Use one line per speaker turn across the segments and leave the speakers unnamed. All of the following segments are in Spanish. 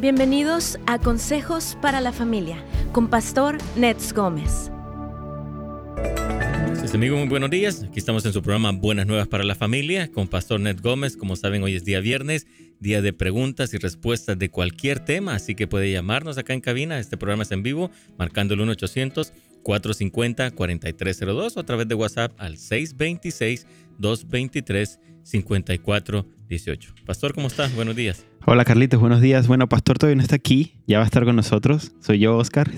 Bienvenidos a Consejos para la Familia con Pastor Nets Gómez.
amigos, muy buenos días. Aquí estamos en su programa Buenas Nuevas para la Familia con Pastor Nets Gómez. Como saben, hoy es día viernes, día de preguntas y respuestas de cualquier tema, así que puede llamarnos acá en cabina. Este programa es en vivo, marcando el 1-800-450-4302 o a través de WhatsApp al 626-223-5418. Pastor, ¿cómo estás? Buenos días.
Hola Carlitos, buenos días. Bueno, Pastor todavía no está aquí, ya va a estar con nosotros. Soy yo, Oscar.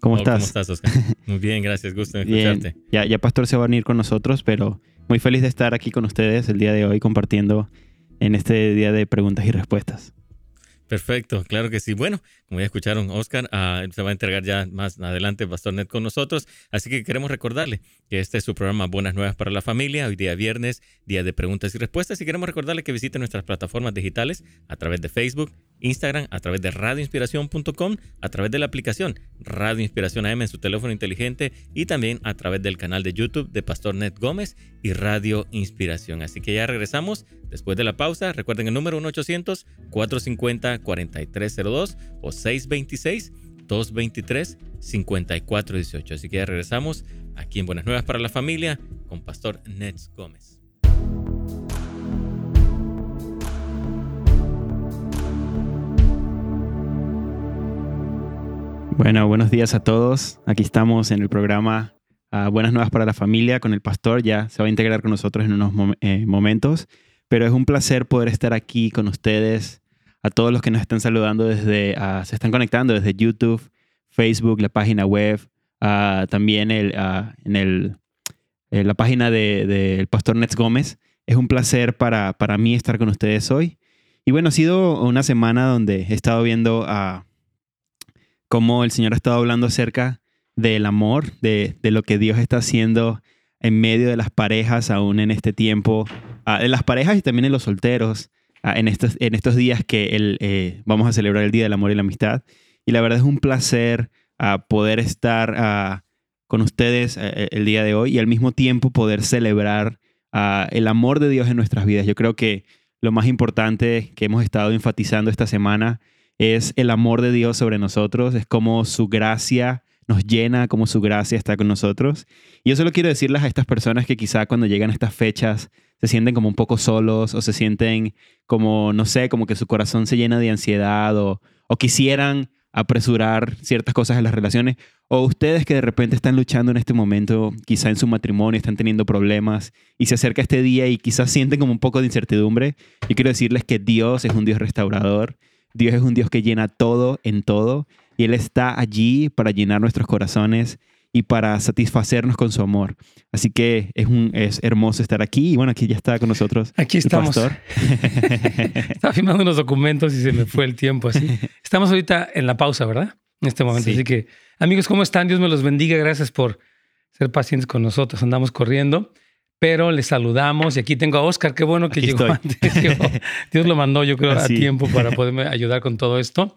¿Cómo estás?
¿Cómo estás, Oscar? Muy bien, gracias, gusto en escucharte.
Ya, ya Pastor se va a venir con nosotros, pero muy feliz de estar aquí con ustedes el día de hoy compartiendo en este día de preguntas y respuestas.
Perfecto, claro que sí. Bueno, como ya escucharon, Oscar ah, se va a entregar ya más adelante Pastor Net con nosotros, así que queremos recordarle que este es su programa Buenas Nuevas para la Familia, hoy día viernes, día de preguntas y respuestas, y queremos recordarle que visite nuestras plataformas digitales a través de Facebook, Instagram, a través de radioinspiración.com, a través de la aplicación Radio Inspiración AM en su teléfono inteligente y también a través del canal de YouTube de Pastor Net Gómez y Radio Inspiración. Así que ya regresamos después de la pausa. Recuerden el número 1-800-450-4302 o 626-223-5418. Así que ya regresamos aquí en Buenas Nuevas para la Familia con Pastor Nets Gómez.
Bueno, buenos días a todos. Aquí estamos en el programa ah, Buenas Nuevas para la Familia con el pastor. Ya se va a integrar con nosotros en unos eh, momentos, pero es un placer poder estar aquí con ustedes. A todos los que nos están saludando desde, ah, se están conectando desde YouTube, Facebook, la página web, ah, también en, el, la página del de, pastor Nets Gómez. Es un placer para, para mí estar con ustedes hoy. Y bueno, ha sido una semana donde he estado viendo a cómo el Señor ha estado hablando acerca del amor, de, lo que Dios está haciendo en medio de las parejas, aún en este tiempo, uh, en las parejas y también en los solteros, ah, en, estos, días que eh, vamos a celebrar el Día del Amor y la Amistad. Y la verdad es un placer ah, poder estar con ustedes eh, el día de hoy y al mismo tiempo poder celebrar el amor de Dios en nuestras vidas. Yo creo que lo más importante que hemos estado enfatizando esta semana es el amor de Dios sobre nosotros, es como su gracia nos llena, como su gracia está con nosotros. Y yo solo quiero decirles a estas personas que quizá cuando llegan a estas fechas se sienten como un poco solos o se sienten como, no sé, como que su corazón se llena de ansiedad o, o quisieran apresurar ciertas cosas en las relaciones, o ustedes que de repente están luchando en este momento, quizá en su matrimonio, están teniendo problemas y se acerca este día y quizás sienten como un poco de incertidumbre, yo quiero decirles que Dios es un Dios restaurador Dios es un Dios que llena todo en todo y Él está allí para llenar nuestros corazones y para satisfacernos con su amor. Así que es, un, es hermoso estar aquí y bueno, aquí ya está con nosotros.
Aquí estamos. Estaba firmando unos documentos y se me fue el tiempo así. Estamos ahorita en la pausa, ¿verdad? En este momento. Así que, amigos, ¿cómo están? Dios me los bendiga. Gracias por ser pacientes con nosotros. Andamos corriendo pero le saludamos y aquí tengo a Oscar, qué bueno que llegó antes. Dios lo mandó, yo creo, a tiempo para poderme ayudar con todo esto.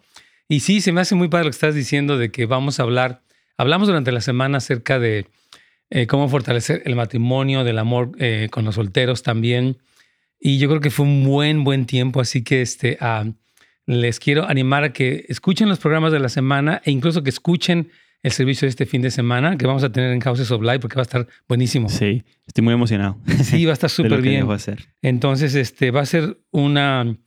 Y sí, se me hace muy padre lo que estás diciendo de que vamos a hablar, hablamos durante la semana acerca de eh, cómo fortalecer el matrimonio, del amor eh, con los solteros también. Y yo creo que fue un buen, buen tiempo, así que este, ah, les quiero animar a que escuchen los programas de la semana e incluso que escuchen el servicio de este fin de semana que vamos a tener en Houses of Life porque va a estar buenísimo.
Sí, estoy muy emocionado.
Sí, va a estar súper bien. Entonces, este va a ser una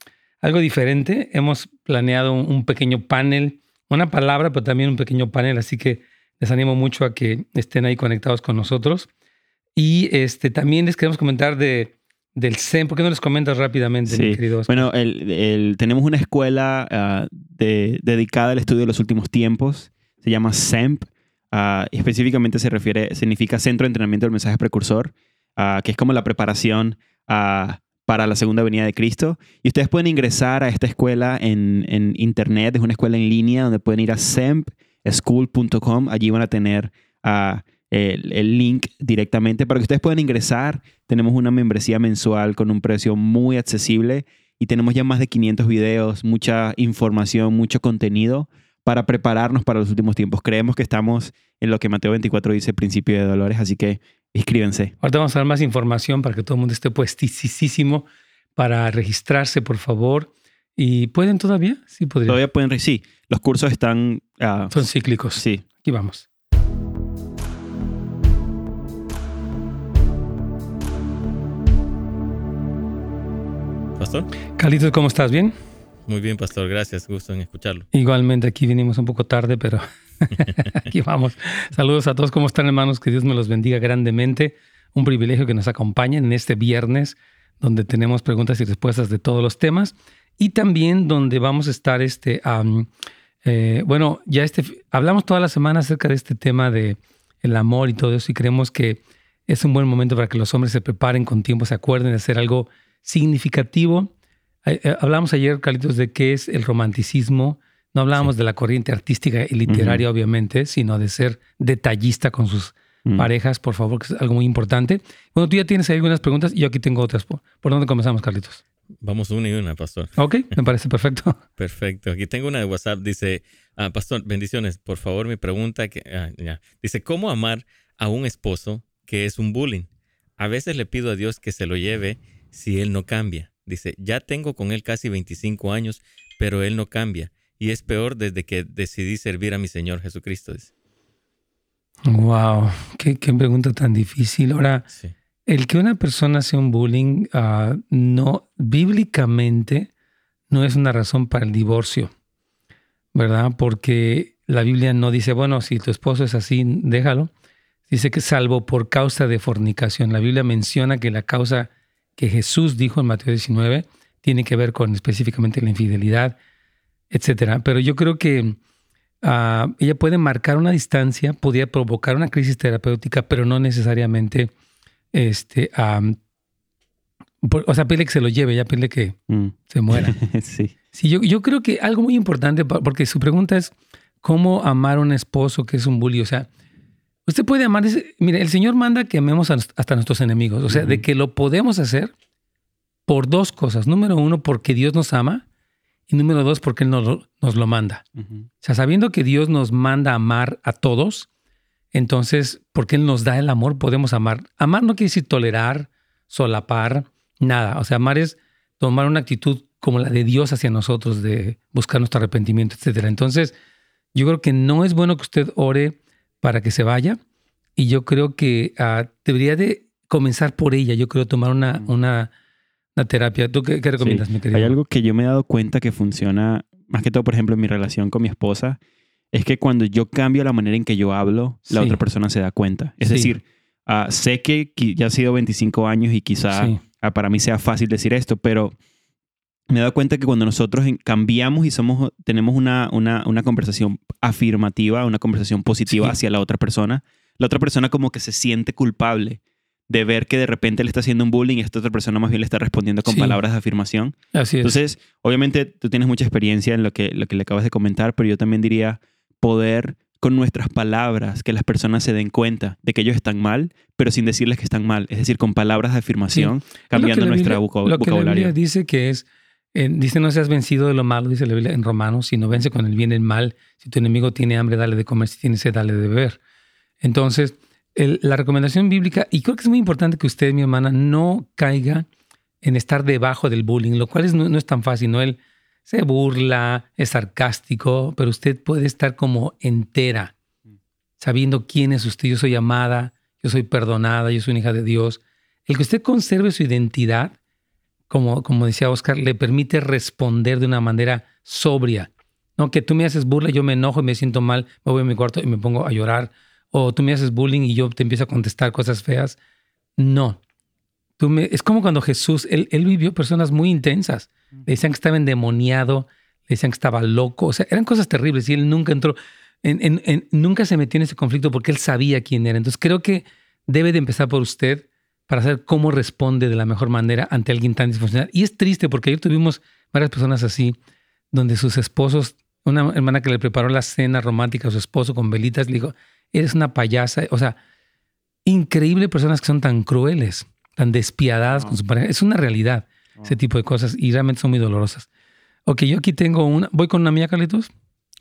algo diferente. Hemos planeado un, pequeño panel, una palabra, pero también un pequeño panel, así que les animo mucho a que estén ahí conectados con nosotros. Y este también les queremos comentar de del CEM. ¿Por qué no les comentas rápidamente,
mi querido Bueno, el, tenemos una escuela ah, dedicada al estudio de los últimos tiempos se llama SEMP. Ah, específicamente se refiere, significa Centro de Entrenamiento del Mensaje Precursor, ah, que es como la preparación ah, para la segunda venida de Cristo. Y ustedes pueden ingresar a esta escuela en, internet, es una escuela en línea donde pueden ir a sempschool.com, allí van a tener el, link directamente para que ustedes puedan ingresar. Tenemos una membresía mensual con un precio muy accesible y tenemos ya más de 500 videos, mucha información, mucho contenido para prepararnos para los últimos tiempos. Creemos que estamos en lo que Mateo 24 dice, principio de dolores, así que inscríbense.
Ahorita vamos a dar más información para que todo el mundo esté puestísimo para registrarse, por favor. ¿Y pueden todavía? Sí, podrían.
Todavía pueden, sí. Los cursos están... ah,
Son cíclicos.
sí.
Aquí vamos.
Pastor.
Carlitos, ¿cómo estás? ¿Bien?
Muy bien, Pastor. Gracias. Gusto en escucharlo.
Igualmente, aquí vinimos un poco tarde, pero aquí vamos. Saludos a todos. ¿Cómo están, hermanos? Que Dios me los bendiga grandemente. Un privilegio que nos acompañen en este viernes, donde tenemos preguntas y respuestas de todos los temas. Y también donde vamos a estar, este, am, eh, bueno, ya este, hablamos toda la semana acerca de este tema de el amor y todo eso, y creemos que es un buen momento para que los hombres se preparen con tiempo, se acuerden de hacer algo significativo. Eh, hablamos ayer, Carlitos, de qué es el romanticismo. No hablábamos de la corriente artística y literaria, obviamente, sino de ser detallista con sus
Mm.
parejas, por favor, que es algo muy importante. Bueno, tú ya tienes ahí algunas preguntas y yo aquí tengo otras. ¿Por, por dónde comenzamos, Carlitos?
Vamos una y una, Pastor.
Ok, me parece perfecto.
Perfecto. Aquí tengo una de WhatsApp. Dice, ah, Pastor, bendiciones. Por favor, mi pregunta. Que, ah, ya. Dice, ¿cómo amar a un esposo que es un bullying? A veces le pido a Dios que se lo lleve si él no cambia. Dice, ya tengo con él casi 25 años, pero él no cambia. Y es peor desde que decidí servir a mi Señor Jesucristo. Dice.
Wow, qué, qué pregunta tan difícil. Ahora,
Sí.
el que una persona sea un bullying, ah, no, bíblicamente, no es una razón para el divorcio, ¿verdad? Porque la Biblia no dice, bueno, si tu esposo es así, déjalo. Dice que salvo por causa de fornicación. La Biblia menciona que la causa que Jesús dijo en Mateo 19 tiene que ver con específicamente la infidelidad, etcétera. Pero yo creo que ah, ella puede marcar una distancia, podría provocar una crisis terapéutica, pero no necesariamente, este, por- o sea, pide que se lo lleve, ya pide que
Mm.
se muera.
sí.
Sí, yo, yo creo que algo muy importante, porque su pregunta es cómo amar a un esposo que es un bully. O sea, usted puede amar, mire, el Señor manda que amemos hasta nuestros enemigos. O sea, de que lo podemos hacer por dos cosas. Número uno, porque Dios nos ama. Y número dos, porque Él nos lo- nos lo manda.
Ujú.
O sea, sabiendo que Dios nos manda amar a todos, entonces, porque Él nos da el amor, podemos amar. Amar no quiere decir tolerar, solapar, nada. O sea, amar es tomar una actitud como la de Dios hacia nosotros, de buscar nuestro arrepentimiento, etcétera. Entonces, yo creo que no es bueno que usted ore para que se vaya. Y yo creo que ah, debería de comenzar por ella. Yo creo tomar una, una, una terapia. ¿Tú qué, qué recomiendas, mi querido?
Hay algo que yo me he dado cuenta que funciona, más que todo, por ejemplo, en mi relación con mi esposa, es que cuando yo cambio la manera en que yo hablo, la otra persona se da cuenta. Es
Sí.
decir, ah, sé que ya ha sido 25 años y quizá ah, para mí sea fácil decir esto, pero me he dado cuenta que cuando nosotros cambiamos y somos, tenemos una, una, una conversación afirmativa, una conversación positiva
Sí.
hacia la otra persona, la otra persona como que se siente culpable de ver que de repente le está haciendo un bullying y esta otra persona más bien le está respondiendo con
Sí.
palabras de afirmación.
Así es.
Entonces, obviamente tú tienes mucha experiencia en lo que, lo que le acabas de comentar, pero yo también diría poder con nuestras palabras que las personas se den cuenta de que ellos están mal, pero sin decirles que están mal. Es decir, con palabras de afirmación, cambiando nuestra
Biblia-
voca-
Lo que la
vocabulario.
Biblia dice que es, eh, dice no seas vencido de lo malo, dice la Biblia en Romanos, sino vence con el bien el mal. Si tu enemigo tiene hambre, dale de comer, si tiene sed, dale de beber. Entonces, la recomendación bíblica, y creo que es muy importante que usted, mi hermana, no caiga en estar debajo del bullying, lo cual es- no, no es tan fácil, ¿no? Él se burla, es sarcástico, pero usted puede estar como entera, sabiendo quién es usted. Yo soy amada, yo soy perdonada, yo soy una hija de Dios. El que usted conserve su identidad, como, como decía Oscar, le permite responder de una manera sobria. No que tú me haces burla, yo me enojo y me siento mal, me voy a mi cuarto y me pongo a llorar. O tú me haces bullying y yo te empiezo a contestar cosas feas. No. Tú me, es como cuando Jesús, él, él vivió personas muy intensas. Le decían que estaba endemoniado, le decían que estaba loco. O sea, eran cosas terribles y él nunca entró, en, en- en- nunca se metió en ese conflicto porque él sabía quién era. Entonces creo que debe de empezar por usted para saber cómo responde de la mejor manera ante alguien tan disfuncional. Y es triste porque ayer tuvimos varias personas así, donde sus esposos, una hermana que le preparó la cena romántica a su esposo con velitas, le dijo, eres una payasa. O sea, increíble personas que son tan crueles, tan despiadadas con su pareja. Es una realidad ese tipo de cosas y realmente son muy dolorosas. Ok, yo aquí tengo una. ¿Voy con una mía, Carlitos?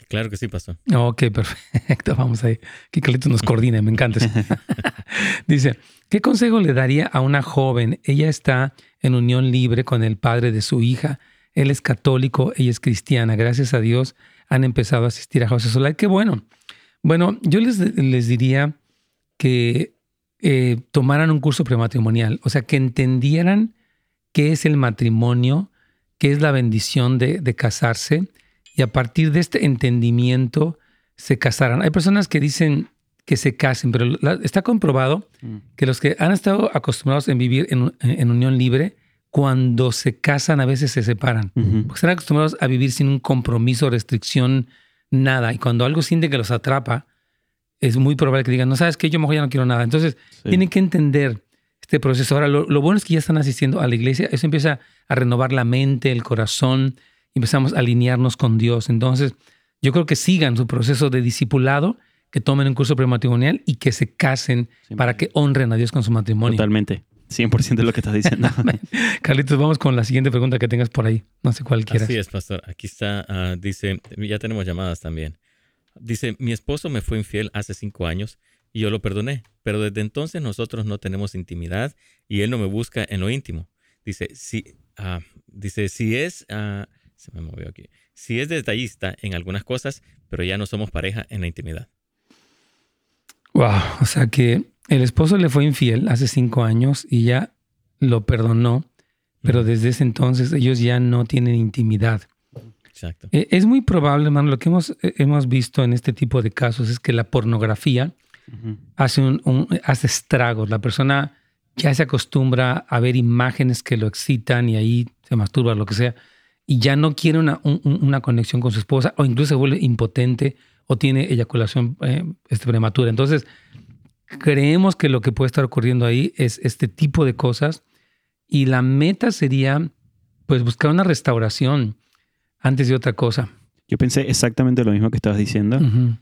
Claro que sí, Pastor.
Ok, perfecto. Vamos ahí. Que Carlitos nos coordine, me encanta. eso. Dice, ¿qué consejo le daría a una joven? Ella está en unión libre con el padre de su hija Él es católico, ella es cristiana. Gracias a Dios han empezado a asistir a of Light. Qué bueno. Bueno, yo les, les diría que eh, tomaran un curso prematrimonial, o sea, que entendieran qué es el matrimonio, qué es la bendición de, casarse y a partir de este entendimiento se casaran. Hay personas que dicen que se casen, pero está comprobado mm. que los que han estado acostumbrados en vivir en, unión libre, cuando se casan a veces se separan, porque están acostumbrados a vivir sin un compromiso, restricción, nada. Y cuando algo siente que los atrapa, es muy probable que digan, no sabes qué, yo mejor ya no quiero nada. Entonces, tienen que entender este proceso. Ahora, lo, bueno es que ya están asistiendo a la iglesia, eso empieza a renovar la mente, el corazón, empezamos a alinearnos con Dios. Entonces, yo creo que sigan su proceso de discipulado, que tomen un curso prematrimonial y que se casen para que honren a Dios con su matrimonio.
Totalmente. 100% de lo que estás diciendo.
Carlitos, vamos con la siguiente pregunta que tengas por ahí. No sé cuál quieras.
Así es, pastor. Aquí está, ah, dice, ya tenemos llamadas también. Dice, mi esposo me fue infiel hace cinco años y yo lo perdoné, pero desde entonces nosotros no tenemos intimidad y él no me busca en lo íntimo. Dice, si, ah, dice, si es, ah, se me movió aquí, si es detallista en algunas cosas, pero ya no somos pareja en la intimidad.
Wow, o sea que el esposo le fue infiel hace cinco años y ya lo perdonó, pero desde ese entonces ellos ya no tienen intimidad. Exacto. Eh, es muy probable, hermano, lo que hemos, eh, hemos visto en este tipo de casos es que la pornografía hace, un, hace estragos. La persona ya se acostumbra a ver imágenes que lo excitan y ahí se masturba, lo que sea, y ya no quiere una, una conexión con su esposa o incluso se vuelve impotente o tiene eyaculación eh, este, prematura. Entonces, creemos que lo que puede estar ocurriendo ahí es este tipo de cosas y la meta sería pues buscar una restauración antes de otra cosa.
Yo pensé exactamente lo mismo que estabas diciendo.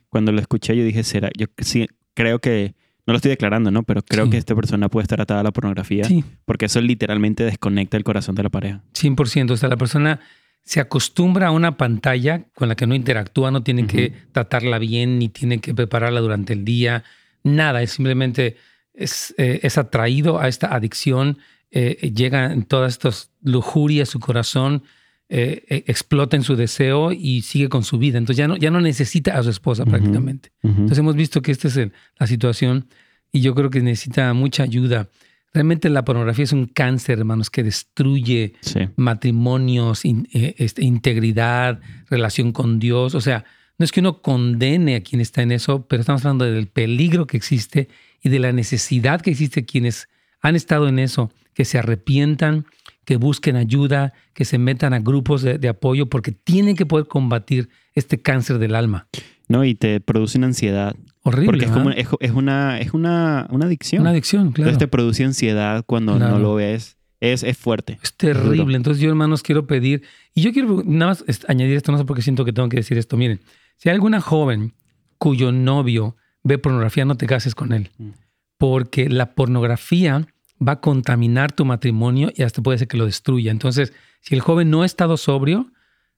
Cuando lo escuché yo dije, será, yo sí, creo que, no lo estoy declarando, ¿no? Pero creo que esta persona puede estar atada a la pornografía. Sí. Porque eso literalmente desconecta el corazón de la pareja.
100%. O sea, la persona se acostumbra a una pantalla con la que no interactúa, no tiene que tratarla bien, ni tiene que prepararla durante el día, nada, es simplemente es, eh, es atraído a esta adicción, eh, llega en todas estas lujurias, su corazón eh, e, explota en su deseo y sigue con su vida. Entonces ya no, ya no necesita a su esposa prácticamente. Entonces hemos visto que esta es la situación y yo creo que necesita mucha ayuda. Realmente la pornografía es un cáncer, hermanos, que destruye matrimonios, eh, este, integridad, relación con Dios. O sea, no es que uno condene a quien está en eso, pero estamos hablando del peligro que existe y de la necesidad que existe quienes han estado en eso, que se arrepientan, que busquen ayuda, que se metan a grupos de, apoyo, porque tienen que poder combatir este cáncer del alma.
No, y te produce una ansiedad.
Horrible.
Porque es, como, es, una, es una, una adicción.
Una adicción, claro.
Entonces te produce ansiedad cuando no lo ves. Es, es fuerte.
Es terrible. Entonces yo, hermanos, quiero pedir, y yo quiero nada más añadir esto, no sé por qué siento que tengo que decir esto. Miren, si hay alguna joven cuyo novio ve pornografía, no te cases con él. Mm. Porque la pornografía va a contaminar tu matrimonio y hasta puede ser que lo destruya. Entonces, si el joven no ha estado sobrio,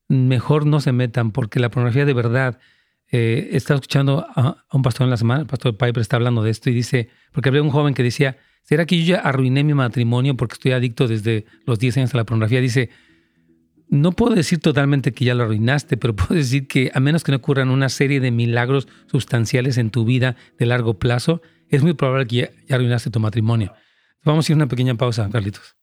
mejor no se metan, porque la pornografía de verdad eh, estaba escuchando a, un pastor en la semana, el pastor Piper está hablando de esto y dice, porque había un joven que decía, ¿será que yo ya arruiné mi matrimonio porque estoy adicto desde los 10 años a la pornografía? Dice, no puedo decir totalmente que ya lo arruinaste, pero puedo decir que a menos que no ocurran una serie de milagros sustanciales en tu vida de largo plazo, es muy probable que ya, ya arruinaste tu matrimonio. Vamos a ir a una pequeña pausa, Carlitos.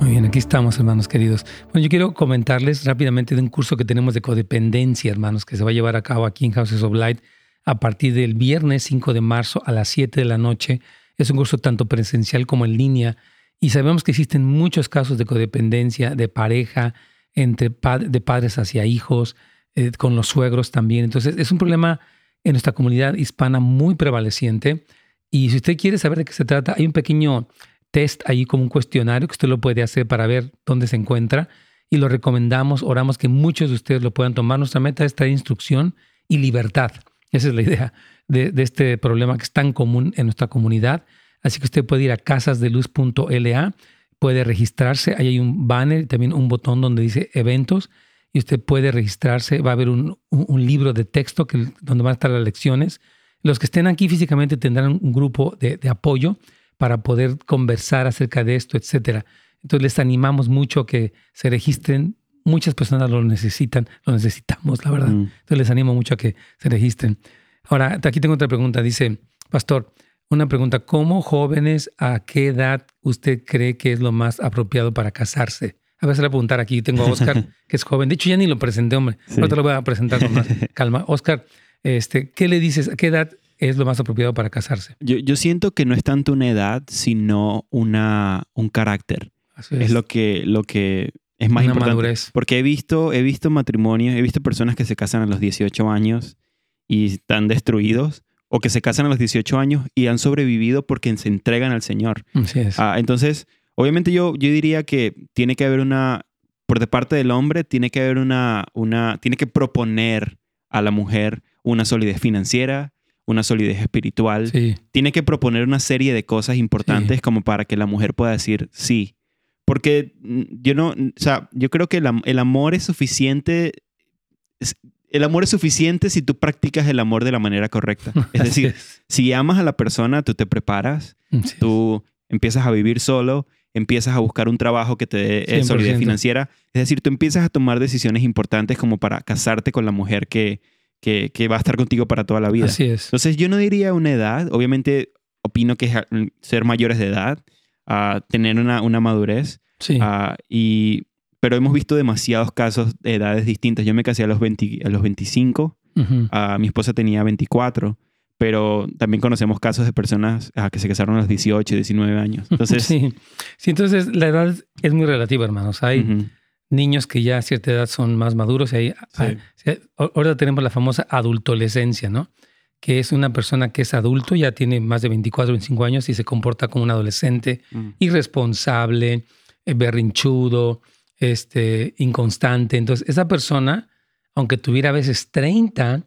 Muy bien, aquí estamos, hermanos queridos. Bueno, yo quiero comentarles rápidamente de un curso que tenemos de codependencia, hermanos, que se va a llevar a cabo aquí en Houses of Light a partir del viernes 5 de marzo a las 7 de la noche. Es un curso tanto presencial como en línea y sabemos que existen muchos casos de codependencia de pareja, entre de padres hacia hijos, eh, con los suegros también. Entonces, es un problema en nuestra comunidad hispana muy prevaleciente. Y si usted quiere saber de qué se trata, hay un pequeño test ahí como un cuestionario que usted lo puede hacer para ver dónde se encuentra y lo recomendamos, oramos que muchos de ustedes lo puedan tomar. Nuestra meta es traer instrucción y libertad. Esa es la idea de, este problema que es tan común en nuestra comunidad. Así que usted puede ir a casasdeluz.la, puede registrarse, ahí hay un banner, también un botón donde dice eventos y usted puede registrarse. Va a haber un, libro de texto que, donde van a estar las lecciones Los que estén aquí físicamente tendrán un grupo de, de apoyo para poder conversar acerca de esto, etcétera. Entonces les animamos mucho a que se registren. Muchas personas lo necesitan, lo necesitamos, la verdad.
Mm.
Entonces les animo mucho a que se registren. Ahora, aquí tengo otra pregunta. Dice, Pastor, una pregunta. ¿Cómo jóvenes, a qué edad usted cree que es lo más apropiado para casarse? A ver, se le voy a preguntar aquí. Tengo a Oscar, que es joven. De hecho, ya ni lo presenté, hombre.
Sí.
Ahora te lo voy a presentar con más calma. Oscar, este, ¿qué le dices? ¿A qué edad es lo más apropiado para casarse?
Yo, yo siento que no es tanto una edad, sino una, un carácter.
Así
Es lo que, lo que es más
Una
importante.
madurez.
Porque he visto, he visto matrimonios, he visto personas que se casan a los 18 años y están destruidos, o que se casan a los 18 años y han sobrevivido porque se entregan al Señor.
Así es.
Ah, entonces, obviamente yo, yo diría que tiene que haber una, por de parte del hombre, tiene que haber una, una, tiene que proponer a la mujer una solidez financiera, una solidez espiritual,
sí,
tiene que proponer una serie de cosas importantes como para que la mujer pueda decir sí. Porque mm, yo no, o sea, yo creo que el, am- el amor es suficiente. el amor es suficiente si tú practicas el amor de la manera correcta. Es decir,
es.
si amas a la persona, tú te preparas,
Así es.
tú empiezas a vivir solo, empiezas a buscar un trabajo que te dé eh,
100%.
solidez financiera. Es decir, tú empiezas a tomar decisiones importantes como para casarte con la mujer que, que, que va a estar contigo para toda la vida.
Así es.
Entonces yo no diría una edad, obviamente opino que es ah, ser mayores de edad, tener una, una madurez,
Sí.
y, pero hemos visto demasiados casos de edades distintas. Yo me casé a los, 20 a los 25,
Ujú.
ah, mi esposa tenía 24, pero también conocemos casos de personas ah, que se casaron a los 18, 19 años. Entonces,
sí. sí, entonces la edad es muy relativa, hermanos. Hay niños que ya a cierta edad son más maduros y hay, ahora tenemos la famosa adultolescencia, ¿no? Que es una persona que es adulto, ya tiene más de 24, 25 años y se comporta como un adolescente
mm,
irresponsable, eh, berrinchudo, este, inconstante. Entonces, esa persona, aunque tuviera a veces 30,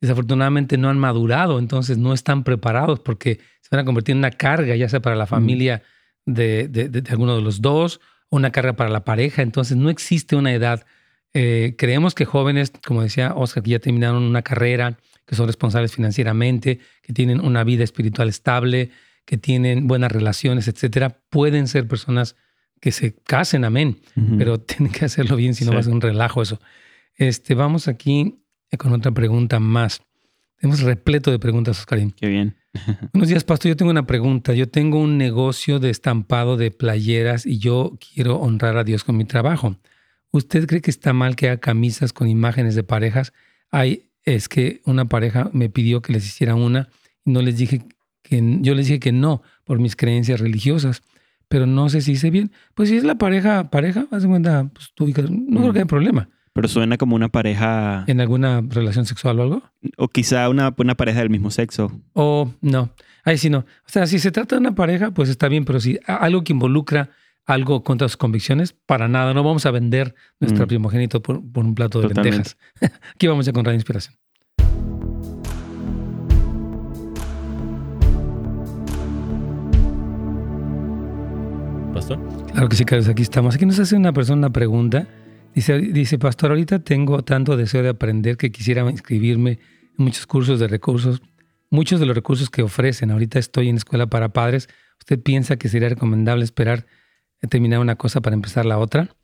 desafortunadamente no han madurado, entonces no están preparados porque se van a convertir en una carga, ya sea para la familia de, de- de- de alguno de los dos, o una carga para la pareja. Entonces, no existe una edad. Eh, creemos que jóvenes, como decía Oscar, que ya terminaron una carrera, que son responsables financieramente, que tienen una vida espiritual estable, que tienen buenas relaciones, etcétera, pueden ser personas que se casen, amén, pero tienen que hacerlo bien, si no
Sí.
va a ser un relajo eso. Este, vamos aquí con otra pregunta más. Tenemos repleto de preguntas, Oscarín.
Qué bien.
Buenos días, Pastor. Yo tengo una pregunta. Yo tengo un negocio de estampado de playeras y yo quiero honrar a Dios con mi trabajo. ¿Usted cree que está mal que haga camisas con imágenes de parejas? Ay, es que una pareja me pidió que les hiciera una y no les dije que yo les dije que no por mis creencias religiosas, pero no sé si hice bien. Pues si es la pareja, pareja, haz de cuenta, pues tú, no creo que haya problema.
Pero suena como una pareja,
¿En alguna relación sexual o algo?
o quizá una, una pareja del mismo sexo.
O no. Ahí sí no. O sea, si se trata de una pareja, pues está bien, pero si a- algo que involucra algo contra sus convicciones, para nada. No vamos a vender nuestra
Mm.
primogénito por, por un plato de
Totalmente.
lentejas. Aquí vamos a encontrar inspiración.
Pastor.
Claro que sí, Carlos, aquí estamos. Aquí nos hace una persona una pregunta. Dice, dice, Pastor, ahorita tengo tanto deseo de aprender que quisiera inscribirme en muchos cursos de recursos, muchos de los recursos que ofrecen. Ahorita estoy en escuela para padres. ¿Usted piensa que sería recomendable esperar a terminar una cosa para empezar la otra?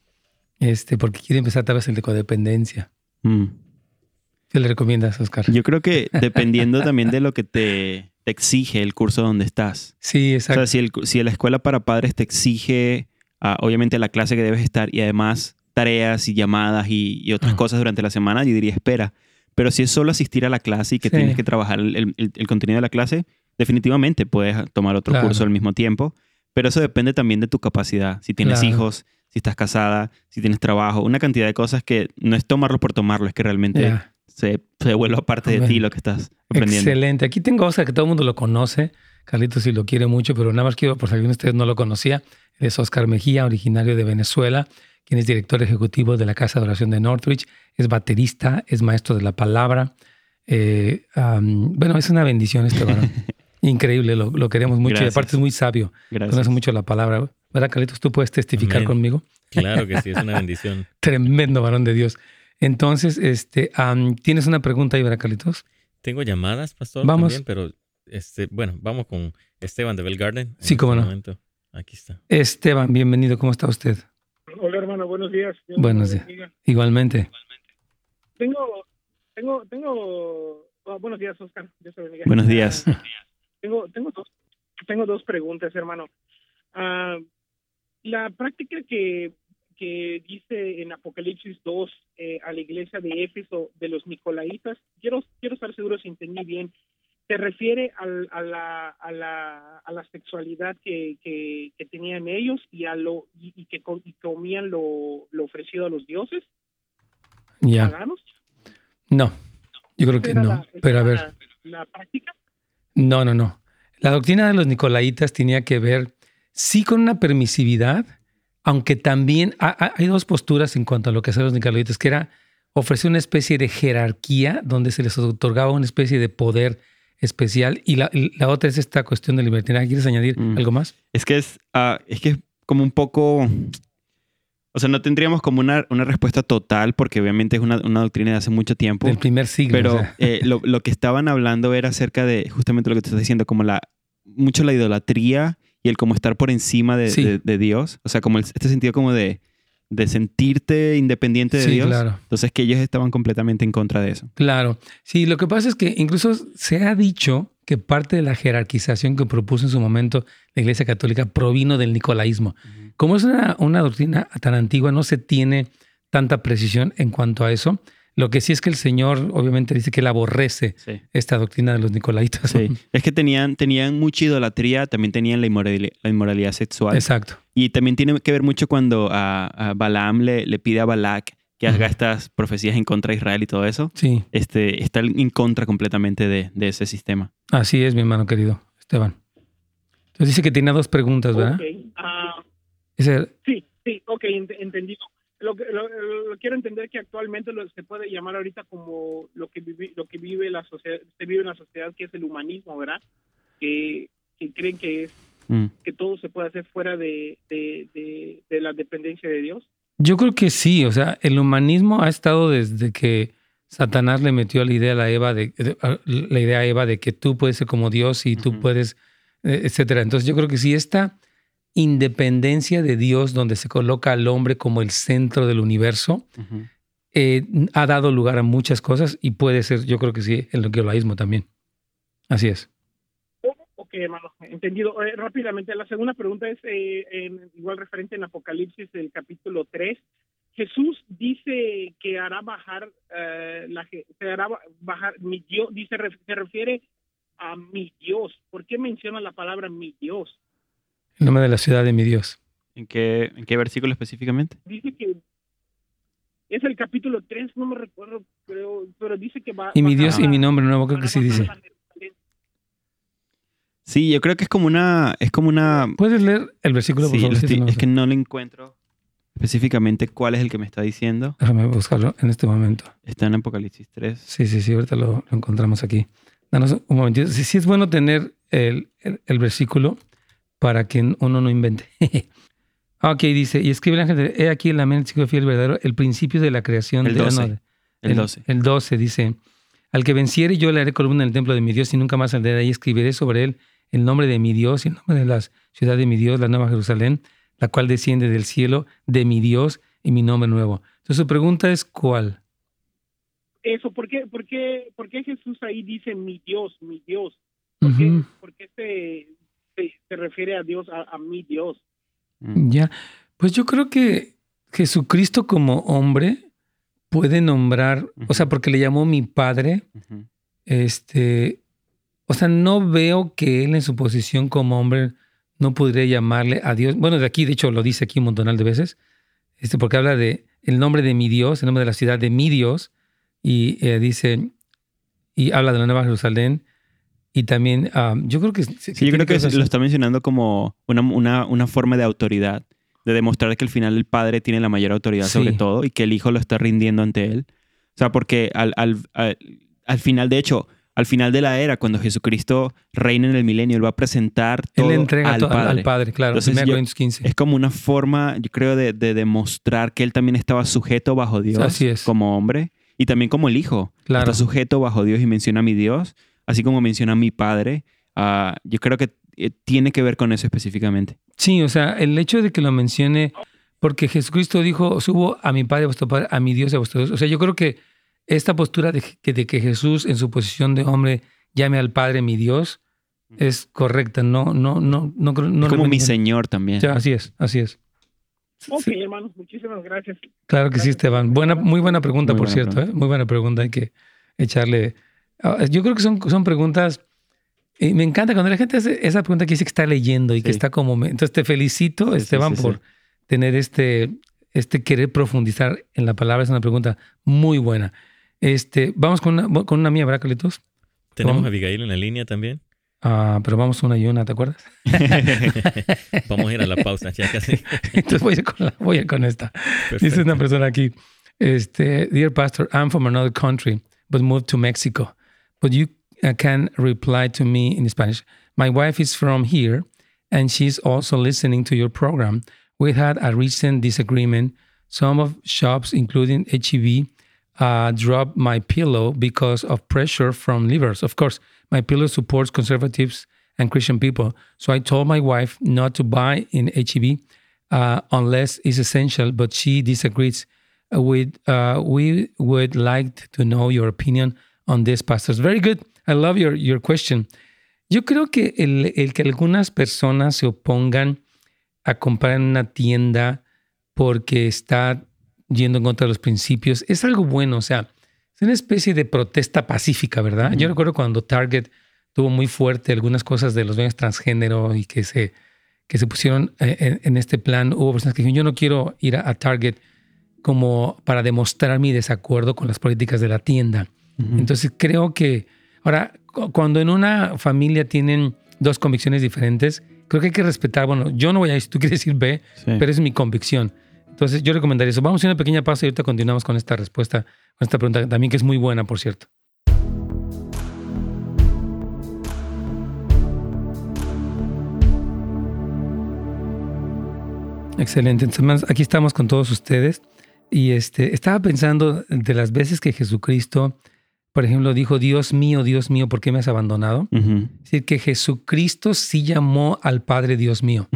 Este, porque quiere empezar tal vez el de codependencia.
Mm.
¿Qué le recomiendas, Oscar?
Yo creo que dependiendo también de lo que te, te exige el curso donde estás.
sí,
O
exacto.
sea, si, el, si la escuela para padres te exige, ah, obviamente, la clase que debes estar y además tareas y llamadas y, y otras cosas durante la semana, yo diría espera. Pero si es solo asistir a la clase y que
Sí.
tienes que trabajar el, el- el contenido de la clase, definitivamente puedes tomar otro
Claro.
curso al mismo tiempo. Pero eso depende también de tu capacidad. Si tienes
Claro.
hijos, si estás casada, si tienes trabajo, una cantidad de cosas que no es tomarlo por tomarlo, es que realmente se, se vuelva parte de ti lo que estás aprendiendo.
Excelente. Aquí tengo a Oscar, que todo el mundo lo conoce. Carlitos sí lo quiere mucho, pero nada más quiero, por si alguno de ustedes no lo conocía, es Oscar Mejía, originario de Venezuela, quien es director ejecutivo de la Casa de Oración de Northridge, es baterista, es maestro de la palabra. Eh, bueno, es una bendición este varón. Increíble, lo, lo queremos mucho y aparte es muy sabio.
Gracias.
Conoce mucho la palabra. ¿Verdad, Carlitos? Tú puedes testificar
Amén.
conmigo.
Claro que sí, es una bendición.
Tremendo varón de Dios. Entonces, este, ¿tienes una pregunta ahí, verdad, Carlitos?
tengo llamadas, pastor,
Vamos.
también, pero este, bueno, vamos con Esteban de Bell Garden. en
Sí,
este
cómo no.
momento. Aquí está.
Esteban, bienvenido. ¿Cómo está usted?
Buenos días. Dios
Buenos días. Igualmente.
Tengo, tengo, tengo, ah, buenos días Oscar. Dios te bendiga.
Buenos días.
Ah, tengo, tengo dos, tengo dos preguntas, hermano. Ah, la práctica que, que dice en Apocalipsis 2 eh, a la iglesia de Éfeso de los Nicolaitas, quiero, quiero estar seguro si entendí bien. ¿Se refiere al- a, la, a, la, a la sexualidad que, que, que tenían ellos y a lo y, y que y comían lo, lo ofrecido a los dioses
Ya.
paganos?
No, yo creo que
¿Esa era
no.
la-
Pero a ver,
La, práctica.
no, no, no. La doctrina de los nicolaitas tenía que ver, sí, con una permisividad, aunque también ha- ha- hay dos posturas en cuanto a lo que hacen los nicolaitas, que era ofrecer una especie de jerarquía donde se les otorgaba una especie de poder especial y la, la otra es esta cuestión de libertinaje. ¿Quieres añadir
Mm.
algo más?
Es que es, ah, es que es como un poco... O sea, no tendríamos como una, una respuesta total porque obviamente es una, una doctrina de hace mucho tiempo.
Del primer siglo.
Pero
o sea.
eh, lo, lo que estaban hablando era acerca de justamente lo que te estás diciendo, como la mucho la idolatría y el como estar por encima de,
Sí.
de- de Dios. O sea, como el- este sentido como de, de sentirte independiente de
Sí,
Dios.
claro.
Entonces que ellos estaban completamente en contra de eso.
Claro, sí, lo que pasa es que incluso se ha dicho que parte de la jerarquización que propuso en su momento la Iglesia Católica provino del nicolaísmo. Como es una, una doctrina tan antigua, no se tiene tanta precisión en cuanto a eso. Lo que sí es que el Señor obviamente dice que él aborrece
Sí.
esta doctrina de los nicolaitas.
Sí. Es que tenían, tenían mucha idolatría, también tenían la inmoralidad, la inmoralidad sexual.
Exacto.
Y también tiene que ver mucho cuando a, a Balaam le, le pide a Balak que haga estas profecías en contra de Israel y todo eso.
Sí,
Este, está en contra completamente de, de ese sistema.
así es, mi hermano querido Esteban. Entonces dice que tenía dos preguntas, ¿verdad?
Ah,
Dice,
sí, sí, ok, ent- entendido. Lo que lo, lo- lo quiero entender que actualmente lo se puede llamar ahorita como lo que vive, lo que vive la sociedad, se vive en la sociedad que es el humanismo, ¿verdad? Que, que creen que es
Mm.
que todo se puede hacer fuera de, de, de, de la dependencia de Dios.
Yo creo que sí, o sea, el humanismo ha estado desde que Satanás le metió la idea a la Eva de, la idea a Eva de que tú puedes ser como Dios y tú puedes, eh, etcétera. Entonces yo creo que sí esta independencia de Dios, donde se coloca al hombre como el centro del universo,
Ujú.
eh, ha dado lugar a muchas cosas y puede ser, yo creo que sí, el nicolaicismo también. Así es.
Ok, hermano, entendido. Eh, rápidamente, la segunda pregunta es eh, igual referente en Apocalipsis, el capítulo 3. Jesús dice que hará bajar, eh, la, se hará ba- bajar mi Dios, dice, se refiere a mi Dios. ¿Por qué menciona la palabra mi Dios?
El nombre de la ciudad de mi Dios.
¿En qué, ¿En qué versículo específicamente?
Dice que es el capítulo 3, no me recuerdo, pero, pero dice que va
Y mi Dios y mi nombre nuevo, creo que sí dice.
Sí, yo creo que es como una... Es como una
¿Puedes leer el versículo, por
sí,
favor?
lo estoy- es que no le encuentro específicamente cuál es el que me está diciendo.
Déjame buscarlo en este momento.
Está en Apocalipsis 3.
Sí, sí, sí, ahorita lo, lo encontramos aquí. Danos un momentito. Sí, sí es bueno tener el, el- el versículo para que uno no invente. Ok, dice, y escribe el ángel, de- he aquí el amén, el siglo fiel verdadero, el principio de la creación.
El
de-
12.
no,
El 12.
El 12 dice, al que venciere yo le haré columna en el templo de mi Dios y nunca más saldré de ahí, escribiré sobre él el nombre de mi Dios y el nombre de la ciudad de mi Dios, la nueva Jerusalén, la cual desciende del cielo de mi Dios y mi nombre nuevo. Entonces su pregunta es, ¿cuál?
Eso, ¿por qué, por, qué, ¿por qué Jesús ahí dice mi Dios, mi Dios? ¿Por qué, por qué se, se, se refiere a Dios, a, a mi Dios?
Mm.
Ya, pues yo creo que Jesucristo como hombre puede nombrar, o sea, porque le llamó mi padre, este, o sea, no veo que él en su posición como hombre no podría llamarle a Dios. Bueno, de aquí, de hecho, lo dice aquí un montonal de veces, este, porque habla de el nombre de mi Dios, el nombre de la ciudad de mi Dios, y eh, dice, y habla de la Nueva Jerusalén, y también, ah, yo creo que...
Sí, yo creo que lo está mencionando como una, una, una forma de autoridad, de demostrar que al final el padre tiene la mayor autoridad sobre
Sí.
todo y que el hijo lo está rindiendo ante él. O sea, porque al, al, al, al final, de hecho, al final de la era, cuando Jesucristo reina en el milenio, él va a presentar todo
Él entrega
al
todo
padre.
al Padre, claro.
Entonces,
1
yo-
Corintios 15.
Es como una forma, yo creo, de, de demostrar que él también estaba sujeto bajo Dios
Así es.
como hombre Y también como el hijo.
Claro.
Está sujeto bajo Dios y menciona a mi Dios, así como menciona a mi padre. Ah, yo creo que eh, tiene que ver con eso específicamente.
Sí, o sea, el hecho de que lo mencione, porque Jesucristo dijo, subo a mi Padre, a vuestro Padre, a mi Dios y a vuestro Dios. O sea, yo creo que esta postura de que, de que Jesús en su posición de hombre llame al Padre mi Dios es correcta. No, no, no, no creo. No
es como mi Señor también.
Sí, así es, así es.
Ok,
Sí,
hermanos, muchísimas gracias.
claro que sí, Esteban. Buena, muy buena pregunta,
Muy
por
buena
cierto.
pregunta.
¿eh? Muy buena pregunta. Hay que echarle. Ah, Yo creo que son, son preguntas. Y me encanta cuando la gente hace esa pregunta que dice que está leyendo y que
Sí.
está como. Entonces te felicito,
Sí,
Esteban,
sí,
por tener este, este querer profundizar en la palabra. Es una pregunta muy buena. Este, vamos con una, con una mía, ¿verdad, Carlitos?
Tenemos
Vamos.
a Abigail en la línea también.
Ah, pero vamos una y una, ¿te acuerdas?
Vamos a ir a la pausa, ya casi.
Entonces voy a ir con, la- voy a ir con esta. Dice
Perfecto.
una persona aquí, este, Dear Pastor, I'm from another country, but moved to Mexico. But you uh, can reply to me in Spanish. My wife is from here, and she's also listening to your program. We had a recent disagreement. Some of shops, including HEB, uh, dropped my pillow because of pressure from leaders. Of course, my pillow supports conservatives and Christian people. So I told my wife not to buy in HEB uh, unless it's essential, but she disagrees with. Uh, we would like to know your opinion on this, pastors. Very good. I love your, your question. Yo creo que el, el que algunas personas se opongan a comprar en una tienda porque está yendo en contra de los principios es algo bueno. O sea, es una especie de protesta pacífica, ¿verdad? Yo recuerdo cuando Target tuvo muy fuerte algunas cosas de los dueños transgénero y que se, que se pusieron eh, en, en este plan. Hubo personas que dijeron, yo no quiero ir a, a Target como para demostrar mi desacuerdo con las políticas de la tienda. Entonces creo que, ahora, cu- cuando en una familia tienen dos convicciones diferentes, creo que hay que respetar, bueno, yo no voy a ir, tú quieres ir, ve,
Sí.
pero es mi convicción. Entonces yo recomendaría eso. Vamos a hacer una pequeña pausa y ahorita continuamos con esta respuesta, con esta pregunta también que es muy buena, por cierto. Excelente. Entonces, aquí estamos con todos ustedes. Y este, estaba pensando de las veces que Jesucristo, por ejemplo, dijo, Dios mío, Dios mío, ¿por qué me has abandonado? Es decir, que Jesucristo sí llamó al Padre Dios mío.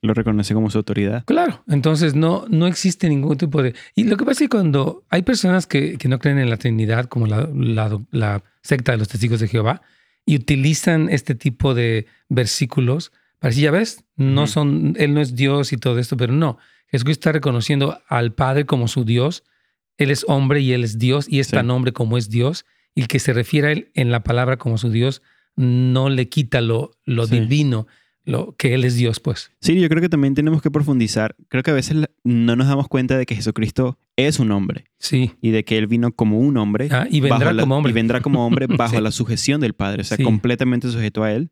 Lo reconoce como su autoridad.
Claro, entonces no, no existe ningún tipo de... Y lo que pasa es que cuando hay personas que, que no creen en la Trinidad, como la, la- la secta de los testigos de Jehová, y utilizan este tipo de versículos para decir, ya ves, no son, Él no es Dios y todo esto, pero no, Jesucristo está reconociendo al Padre como su Dios, Él es hombre y Él es Dios, y es
Sí.
tan hombre como es Dios, y el que se refiere a Él en la palabra como su Dios no le quita lo, lo
Sí.
divino, lo que Él es Dios, pues.
Sí, yo creo que también tenemos que profundizar. Creo que a veces no nos damos cuenta de que Jesucristo es un hombre
Sí.
y de que Él vino como un hombre.
Ah, y vendrá
la-
como hombre.
Y vendrá como hombre bajo
Sí.
la sujeción del Padre, o sea, completamente sujeto a Él.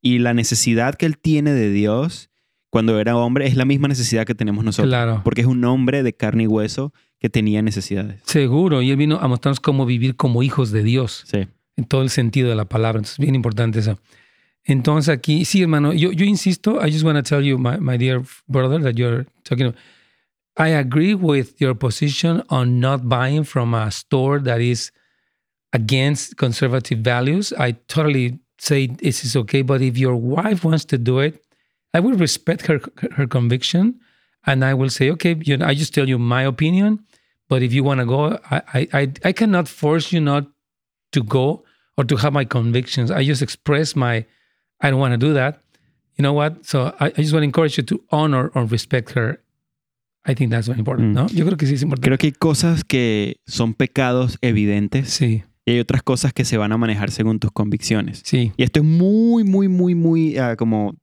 Y la necesidad que Él tiene de Dios cuando era hombre es la misma necesidad que tenemos nosotros.
Claro.
Porque es un hombre de carne y hueso que tenía necesidades.
Seguro, y él vino a mostrarnos cómo vivir como hijos de Dios,
Sí.
en todo el sentido de la palabra. Entonces, bien importante eso. Entonces, aquí, sí, hermano, yo, yo insisto, I just want to tell you, my, my dear brother, that you're talking about. I agree with your position on not buying from a store that is against conservative values. I totally say this is okay, but if your wife wants to do it, I will respect her her conviction, and I will say, okay, you know, I just tell you my opinion. But if you want to go, I, I I cannot force you not to go or to have my convictions. I just express my I don't want to do that. You know what? So I, I just want to encourage you to honor or respect her. I think that's very important,
Mm.
¿no? Yo creo que sí es importante.
Creo que hay cosas que son pecados evidentes
Sí,
y hay otras cosas que se van a manejar según tus convicciones.
sí.
Y esto es muy, muy, muy, muy ah, como,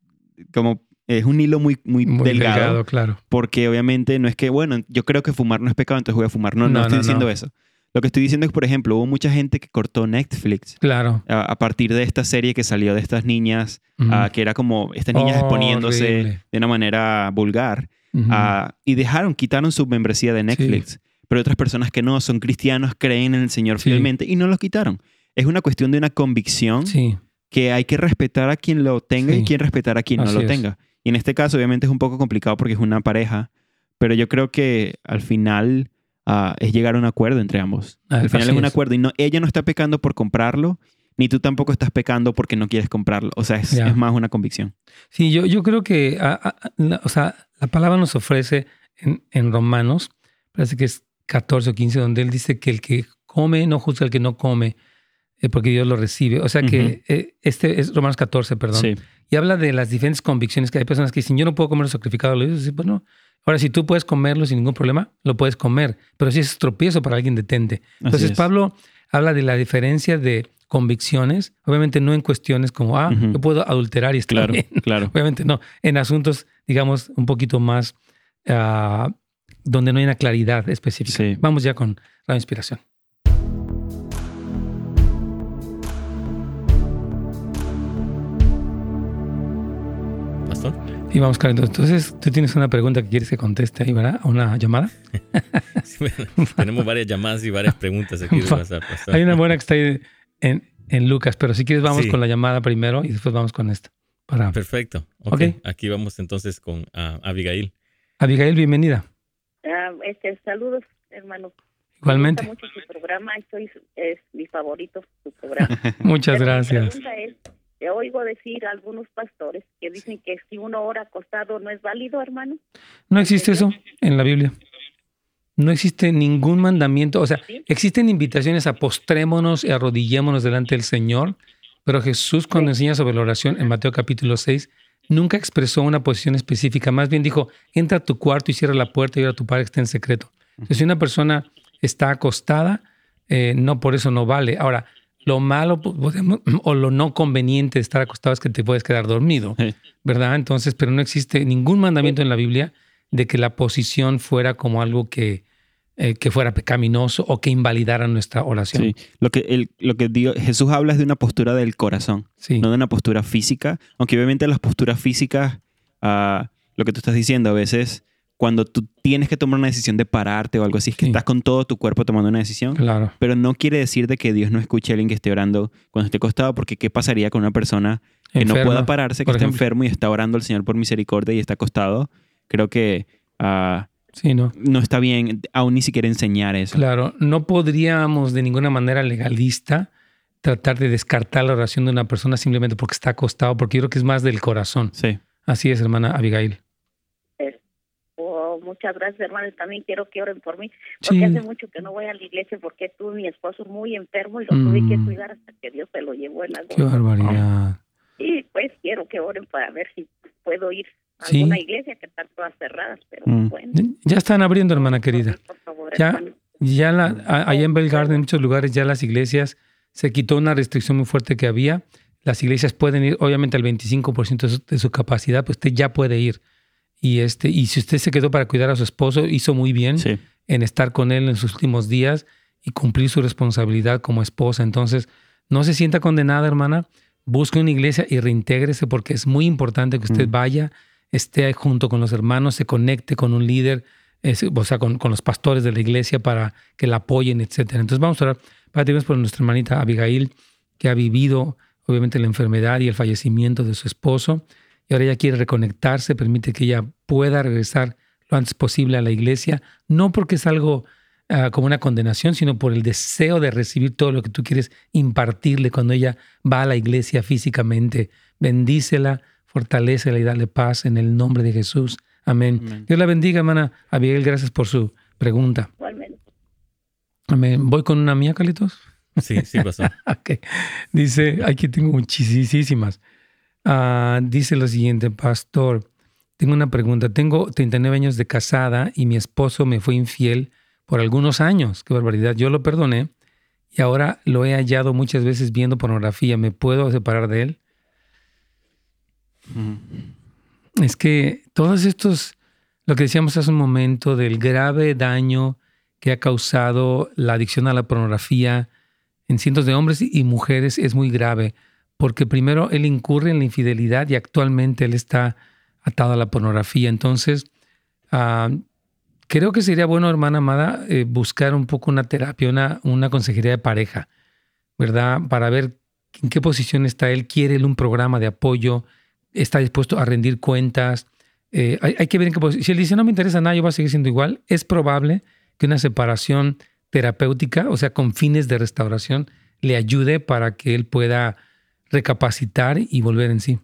como es un hilo muy, muy,
Muy
delgado,
delgado, claro.
Porque obviamente no es que, bueno, yo creo que fumar no es pecado, entonces voy a fumar. No, no,
No,
estoy
no,
diciendo eso. Lo que estoy diciendo es, por ejemplo, hubo mucha gente que cortó Netflix
Claro.
a, a partir de esta serie que salió de estas niñas, ah, que era como estas niñas exponiéndose
Horrible.
de una manera vulgar. Ah, y dejaron, quitaron su membresía de Netflix. Pero otras personas que no, son cristianos, creen en el Señor
Sí.
fielmente y no los quitaron. Es una cuestión de una convicción
sí,
que hay que respetar a quien lo tenga y quien respetar a quien no lo
es.
tenga. Y en este caso, obviamente, es un poco complicado porque es una pareja, pero yo creo que al final ah, es llegar a un acuerdo entre ambos.
Ah,
Al final es un acuerdo y no, ella no está pecando por comprarlo, ni tú tampoco estás pecando porque no quieres comprarlo. O sea, es más una convicción.
Sí, yo, yo creo que, ah, ah, la, o sea, la palabra nos ofrece en, en Romanos, parece que es 14 o 15, donde él dice que el que come no juzga al que no come, eh, porque Dios lo recibe. O sea que eh, este es Romanos 14, perdón.
Sí.
Y habla de las diferentes convicciones que hay personas que dicen, yo no puedo comer sacrificado. Le digo, sí, pues no. Ahora, si tú puedes comerlo sin ningún problema, lo puedes comer. Pero si es tropiezo para alguien, detente. Entonces,
es.
Pablo habla de la diferencia de convicciones, obviamente no en cuestiones como, ah,
Ujú.
yo puedo adulterar y está
Claro,
bien.
claro.
Obviamente no. En asuntos, digamos, un poquito más ah, donde no hay una claridad específica.
Sí.
Vamos ya con la inspiración. Y vamos, Carlos. Entonces, tú tienes una pregunta que quieres que conteste ahí, ¿verdad? ¿A una llamada?
Sí, bueno, tenemos varias llamadas y varias preguntas aquí de WhatsApp.
Hay una buena que está ahí en, en Lucas, pero si quieres vamos
Sí.
con la llamada primero y después vamos con esta. Para
Perfecto. Ok.
Ok.
Aquí vamos entonces con ah, Abigail.
Abigail, bienvenida.
Ah, este, saludos, hermano.
Igualmente.
Me gusta mucho su programa, estoy, es mi favorito, su programa.
Muchas
Pero
gracias.
Mi pregunta es, te oigo decir a algunos pastores que dicen que si uno ora acostado no es válido, hermano.
No existe eso en la Biblia. No existe ningún mandamiento. O sea, existen invitaciones a postrémonos y arrodillémonos delante del Señor, pero Jesús cuando enseña sobre la oración en Mateo capítulo 6, nunca expresó una posición específica. Más bien dijo, entra a tu cuarto y cierra la puerta y ora a tu Padre que está en secreto. Entonces, si una persona está acostada, eh, no por eso no vale. Ahora, lo malo podemos- o lo no conveniente de estar acostado es que te puedes quedar dormido.
Sí.
¿verdad? Entonces, pero no existe ningún mandamiento en la Biblia de que la posición fuera como algo que, eh, que fuera pecaminoso o que invalidara nuestra oración.
Sí. Lo que, el- lo que Dios- Jesús habla es de una postura del corazón,
Sí.
no de una postura física. Aunque obviamente las posturas físicas, ah, lo que tú estás diciendo, a veces cuando tú tienes que tomar una decisión de pararte o algo así, es que
Sí.
estás con todo tu cuerpo tomando una decisión.
Claro.
Pero no quiere decir de que Dios no escuche a alguien que esté orando cuando esté acostado, porque ¿qué pasaría con una persona que no pueda pararse, que está
ejemplo.
enfermo y está orando al Señor por misericordia y está acostado? Creo que
Sí, ¿no?
no está bien aún ni siquiera enseñar eso.
Claro, no podríamos de ninguna manera legalista tratar de descartar la oración de una persona simplemente porque está acostado, porque yo creo que es más del corazón.
Sí.
Así es, hermana Abigail.
Muchas gracias, hermano. y También quiero que oren por mí, porque
Sí.
hace mucho que no voy a la iglesia porque tuve mi esposo muy enfermo y lo tuve que
Mm.
cuidar hasta que Dios se lo llevó en la
Qué barbaridad.
Y pues quiero que oren para ver si puedo ir a
Sí.
alguna iglesia que están todas cerradas, pero
Mm.
bueno.
Ya están abriendo, hermana querida.
Por favor,
Ya,
hermano.
ya la, a- allá en Bell Garden, en muchos lugares, ya las iglesias se quitó una restricción muy fuerte que había. Las iglesias pueden ir, obviamente, al 25% de su, de su capacidad, pues usted ya puede ir. Y, este, y si usted se quedó para cuidar a su esposo, hizo muy bien
Sí.
en estar con él en sus últimos días y cumplir su responsabilidad como esposa. Entonces, no se sienta condenada, hermana. Busque una iglesia y reintégrese porque es muy importante que usted
Mm.
vaya, esté junto con los hermanos, se conecte con un líder, es- o sea, con, con los pastores de la iglesia para que la apoyen, etcétera. Entonces, vamos a orar. Padre, por nuestra hermanita Abigail, que ha vivido, obviamente, la enfermedad y el fallecimiento de su esposo. Y ahora ella quiere reconectarse, permite que ella pueda regresar lo antes posible a la iglesia, no porque es algo ah, como una condenación, sino por el deseo de recibir todo lo que tú quieres impartirle cuando ella va a la iglesia físicamente. Bendícela, fortalécela y dale paz en el nombre de Jesús. Amén.
Amén.
Dios la bendiga, hermana Abigail. Gracias por su pregunta.
Igualmente.
Amén. ¿Voy con una mía, Carlitos?
Sí, sí, pastor.
Ok. Dice, aquí tengo muchísimas. Ah, dice lo siguiente, pastor, tengo una pregunta. Tengo 39 años de casada y mi esposo me fue infiel por algunos años. Qué barbaridad. Yo lo perdoné y ahora lo he hallado muchas veces viendo pornografía. ¿Me puedo separar de él?
Ujú.
Es que todos estos, lo que decíamos hace un momento del grave daño que ha causado la adicción a la pornografía en cientos de hombres y mujeres es muy grave, porque primero él incurre en la infidelidad y actualmente él está atado a la pornografía. Entonces, ah, creo que sería bueno, hermana amada, eh, buscar un poco una terapia, una, una consejería de pareja, ¿verdad? Para ver en qué posición está él, quiere él un programa de apoyo, está dispuesto a rendir cuentas. Eh, hay, hay que ver en qué posición. Si él dice, no me interesa nada, yo voy a seguir siendo igual, es probable que una separación terapéutica, o sea, con fines de restauración, le ayude para que él pueda recapacitar y volver en sí.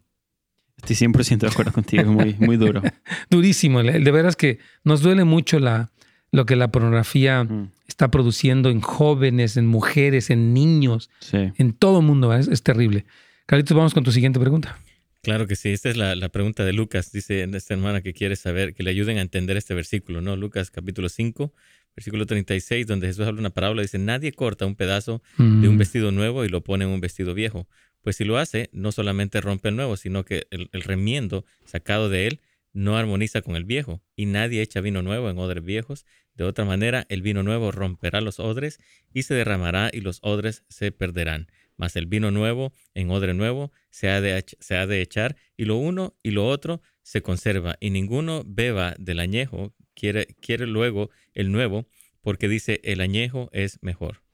Estoy 100% de acuerdo contigo, es muy, muy duro.
Durísimo, de veras que nos duele mucho la, lo que la pornografía
Mm,
está produciendo en jóvenes, en mujeres, en niños,
sí.
en todo el mundo. Es, es terrible. Carlitos, vamos con tu siguiente pregunta.
Claro que sí, esta es la, la pregunta de Lucas. Dice esta hermana que quiere saber, que le ayuden a entender este versículo, ¿no? Lucas capítulo 5, versículo 36, donde Jesús habla una parábola, dice, nadie corta un pedazo de un
Mm.
vestido nuevo y lo pone en un vestido viejo. Pues si lo hace, no solamente rompe el nuevo, sino que el, remiendo sacado de él no armoniza con el viejo. Y nadie echa vino nuevo en odres viejos. De otra manera, el vino nuevo romperá los odres y se derramará y los odres se perderán. Mas el vino nuevo en odre nuevo se ha, de, se ha de echar y lo uno y lo otro se conserva. Y ninguno beba del añejo, quiere, quiere luego el nuevo, porque dice el añejo es mejor.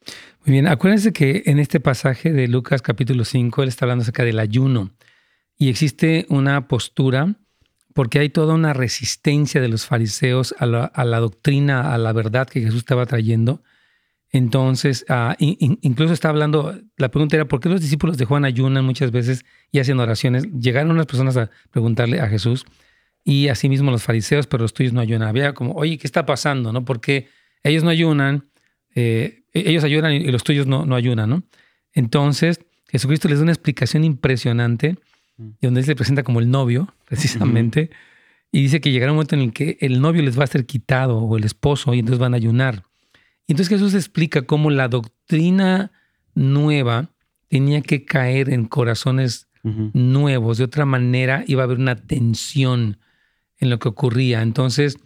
Muy bien, acuérdense que en este pasaje de Lucas capítulo 5, él está hablando acerca del ayuno y existe una postura porque hay toda una resistencia de los fariseos a la, doctrina, a la verdad que Jesús estaba trayendo. Entonces, ah, in- in- incluso está hablando, la pregunta era, ¿por qué los discípulos de Juan ayunan muchas veces y hacen oraciones? Llegaron unas personas a preguntarle a Jesús y asimismo los fariseos, pero los tuyos no ayunan. Había como, oye, ¿qué está pasando? ¿No? Porque ellos no ayunan, eh, ellos ayunan y los tuyos no, no ayunan, ¿no? Entonces, Jesucristo les da una explicación impresionante, y donde él se presenta como el novio, precisamente, y dice que llegará un momento en el que el novio les va a ser quitado, o el esposo, y entonces van a ayunar. Y entonces Jesús explica cómo la doctrina nueva tenía que caer en corazones nuevos, de otra manera iba a haber una tensión en lo que ocurría. Entonces,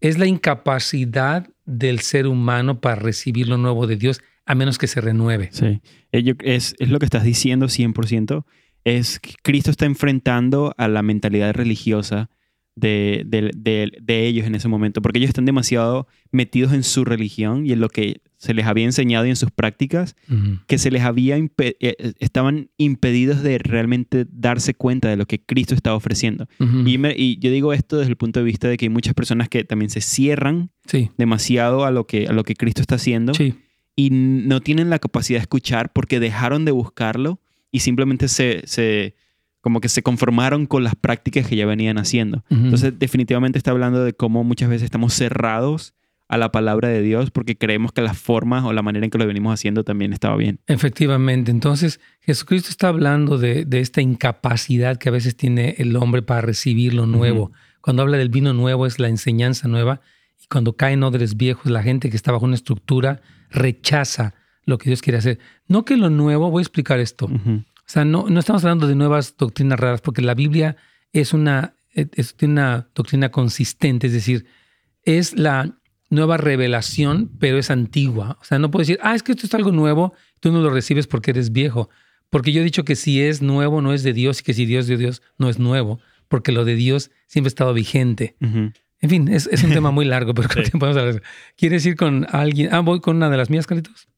es la incapacidad del ser humano para recibir lo nuevo de Dios a menos que se renueve.
Sí, Ello es, es lo que estás diciendo 100%. Es que Cristo está enfrentando a la mentalidad religiosa de, de- de- de ellos en ese momento, porque ellos están demasiado metidos en su religión y en lo que se les había enseñado y en sus prácticas, que se les había impe- eh, eh, estaban impedidos de realmente darse cuenta de lo que Cristo estaba ofreciendo. Y, me- y yo digo esto desde el punto de vista de que hay muchas personas que también se cierran
Sí,
demasiado a lo que, a lo que Cristo está haciendo
sí.
y no tienen la capacidad de escuchar porque dejaron de buscarlo y simplemente se, se como que se conformaron con las prácticas que ya venían haciendo.
Ujú.
Entonces, definitivamente está hablando de cómo muchas veces estamos cerrados a la palabra de Dios porque creemos que las formas o la manera en que lo venimos haciendo también estaba bien.
Efectivamente. Entonces, Jesucristo está hablando de, de esta incapacidad que a veces tiene el hombre para recibir lo nuevo. Cuando habla del vino nuevo es la enseñanza nueva y cuando caen odres viejos, la gente que está bajo una estructura rechaza lo que Dios quiere hacer. No que lo nuevo, voy a explicar esto.
Ujú.
O sea, no, no estamos hablando de nuevas doctrinas raras, porque la Biblia es una, es una doctrina consistente, es decir, es la nueva revelación, pero es antigua. O sea, no puedes decir, ah, es que esto es algo nuevo, tú no lo recibes porque eres viejo. Porque yo he dicho que si es nuevo, no es de Dios, y que si Dios de Dios, no es nuevo, porque lo de Dios siempre ha estado vigente. En fin, es, es un tema muy largo, pero
Sí.
podemos hablar. ¿Quieres ir con alguien? Ah, voy con una de las mías, Carlitos.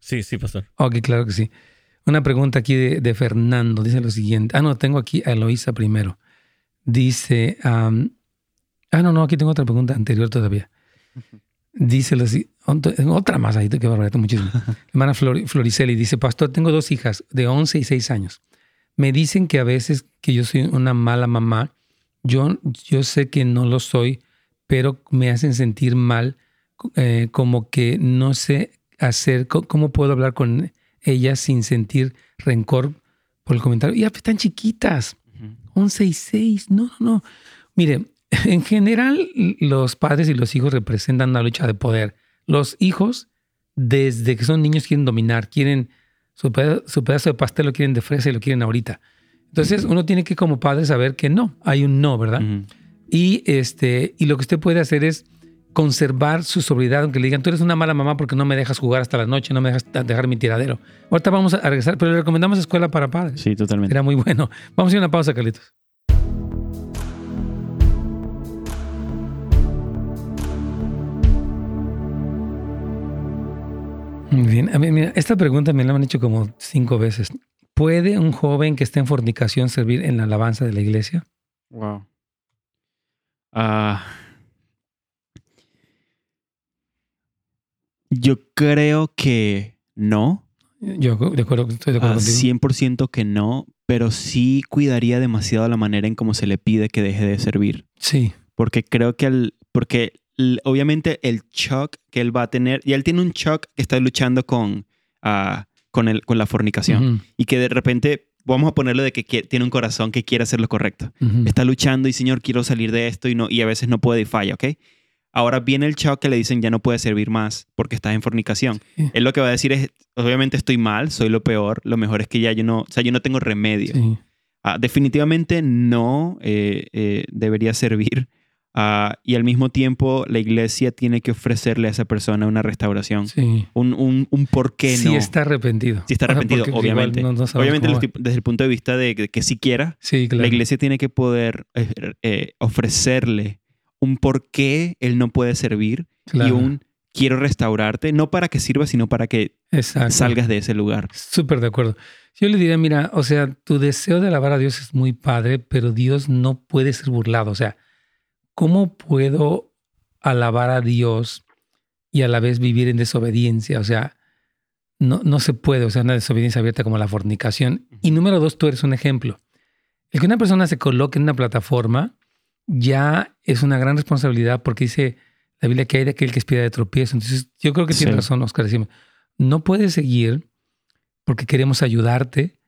Sí, sí, pastor.
Ok, claro que sí. Una pregunta aquí de, de Fernando. Dice lo siguiente. Ah, no, tengo aquí a Eloísa primero. Dice. ah, no, no, aquí tengo otra pregunta anterior todavía. Dice lo si- Otra más ahí, que barbaridad, muchísimo. Hermana Flor- Floriceli dice: Pastor, tengo dos hijas de 11 y 6 años. Me dicen que a veces que yo soy una mala mamá. Yo, yo sé que no lo soy, pero me hacen sentir mal, eh, como que no sé hacer, cómo puedo hablar con ellas sin sentir rencor por el comentario. Ya, pues, están chiquitas, 11 y 6, no, no, no. Mire, en general los padres y los hijos representan una lucha de poder. Los hijos, desde que son niños, quieren dominar, quieren su peda- su pedazo de pastel lo quieren de fresa y lo quieren ahorita. Entonces uno tiene que como padre saber que no, hay un no, ¿verdad? Y, este, y lo que usted puede hacer es conservar su sobriedad, aunque le digan, tú eres una mala mamá porque no me dejas jugar hasta la noche, no me dejas dejar mi tiradero. Ahorita vamos a regresar, pero le recomendamos escuela para padres.
Sí, totalmente.
Era muy bueno. Vamos a ir a una pausa, Carlitos. Muy Bien, a mí, mira, esta pregunta me la han hecho como cinco veces. ¿Puede un joven que esté en fornicación servir en la alabanza de la iglesia?
Wow. Ah. Yo creo que no.
Yo de acuerdo, estoy de acuerdo contigo.
100% que no, pero sí cuidaría demasiado la manera en cómo se le pide que deje de servir.
Sí,
Porque creo que el, porque obviamente el shock que él va a tener, y él tiene un shock que está luchando con, ah, con, el, con la fornicación. Y que de repente, vamos a ponerlo de que tiene un corazón que quiere hacer lo correcto. Está luchando y Señor, quiero salir de esto y, no, y a veces no puede y falla, ¿ok? Ahora viene el shock que le dicen ya no puede servir más porque estás en fornicación.
Sí.
Él lo que va a decir es, obviamente estoy mal, soy lo peor, lo mejor es que ya yo no, o sea, yo no tengo remedio.
Sí.
Ah, definitivamente no eh, eh, debería servir. Ah, y al mismo tiempo la iglesia tiene que ofrecerle a esa persona una restauración.
Sí.
Un, un, un por qué
Sí
no.
está arrepentido.
Sí está
O sea,
arrepentido, obviamente.
no- no sabemos
obviamente desde el punto de vista de que, que si quiera,
Sí, claro.
la iglesia tiene que poder eh, ofrecerle un por qué él no puede servir y un quiero restaurarte, no para que sirva, sino para que
Exacto.
salgas de ese lugar.
Súper de acuerdo. Yo le diría, mira, o sea, tu deseo de alabar a Dios es muy padre, pero Dios no puede ser burlado. O sea, ¿cómo puedo alabar a Dios y a la vez vivir en desobediencia? O sea, no, no se puede, o sea, una desobediencia abierta como la fornicación. Y número dos, tú eres un ejemplo. El que una persona se coloque en una plataforma ya es una gran responsabilidad porque dice la Biblia que hay de aquel que es piedra de tropiezo. Entonces, yo creo que tiene
Sí.
razón, Oscar. Decimos, no puedes seguir porque queremos ayudarte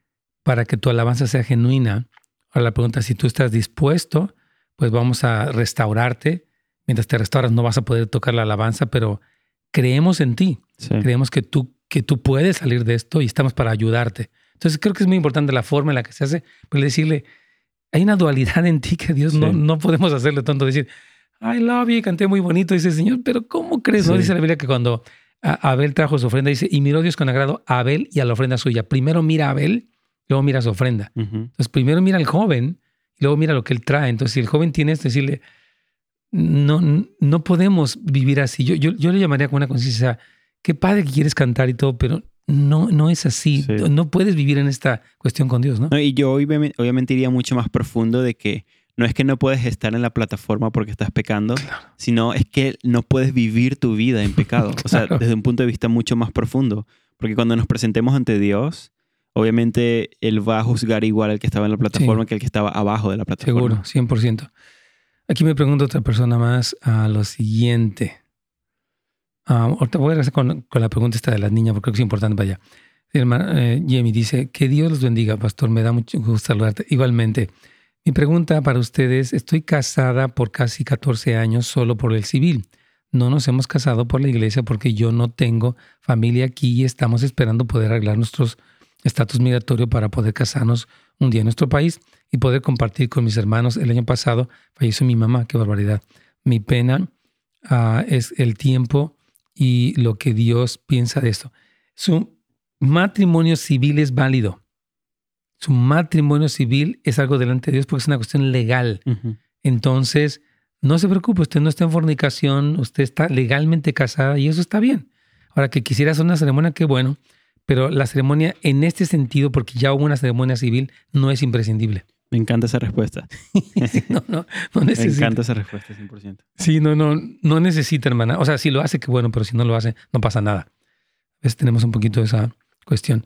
para que tu alabanza sea genuina. Ahora la pregunta es si tú estás dispuesto, pues vamos a restaurarte. Mientras te restauras no vas a poder tocar la alabanza, pero creemos en ti.
Sí.
Creemos que tú, que tú puedes salir de esto y estamos para ayudarte. Entonces creo que es muy importante la forma en la que se hace, pero decirle, hay una dualidad en ti que Dios no,
Sí.
no podemos hacerle tanto decir, I love you, canté muy bonito. Dice, Señor, pero ¿cómo crees? No dice la Biblia que cuando Abel trajo su ofrenda, dice, y miró Dios con agrado a Abel y a la ofrenda suya. Primero mira a Abel, luego mira su ofrenda. Entonces, primero mira al joven y luego mira lo que él trae. Entonces, si el joven tiene esto, decirle, no, no podemos vivir así. Yo, yo, yo le llamaría con una conciencia, qué padre que quieres cantar y todo, pero no, no es así.
Sí.
No puedes vivir en esta cuestión con Dios, ¿no?
No, y yo obviamente, obviamente iría mucho más profundo de que no es que no puedes estar en la plataforma porque estás pecando, sino es que no puedes vivir tu vida en pecado. O sea, desde un punto de vista mucho más profundo. Porque cuando nos presentemos ante Dios, obviamente Él va a juzgar igual al que estaba en la plataforma que el que estaba abajo de la plataforma.
Seguro, 100%. Aquí me pregunta otra persona más a lo siguiente. Ah, ahorita voy a regresar con, con la pregunta esta de las niñas porque creo que es importante para allá. Sí, hermana, eh, Jamie dice, que Dios los bendiga, pastor, me da mucho gusto saludarte. Igualmente, mi pregunta para ustedes, estoy casada por casi 14 años solo por el civil. No nos hemos casado por la iglesia porque yo no tengo familia aquí y estamos esperando poder arreglar nuestros estatus migratorio para poder casarnos un día en nuestro país y poder compartir con mis hermanos. El año pasado falleció mi mamá, qué barbaridad. Mi pena ah, es el tiempo y lo que Dios piensa de esto. Su matrimonio civil es válido. Su matrimonio civil es algo delante de Dios porque es una cuestión legal. Entonces, no se preocupe, usted no está en fornicación, usted está legalmente casada y eso está bien. Ahora que quisiera hacer una ceremonia, qué bueno, pero la ceremonia en este sentido, porque ya hubo una ceremonia civil, no es imprescindible.
Me encanta esa respuesta.
no, no, no
Me
necesita.
encanta esa respuesta, 100%.
Sí, no, no, no necesita, hermana. O sea, si lo hace, qué bueno, pero si no lo hace, no pasa nada. A veces tenemos un poquito de esa cuestión.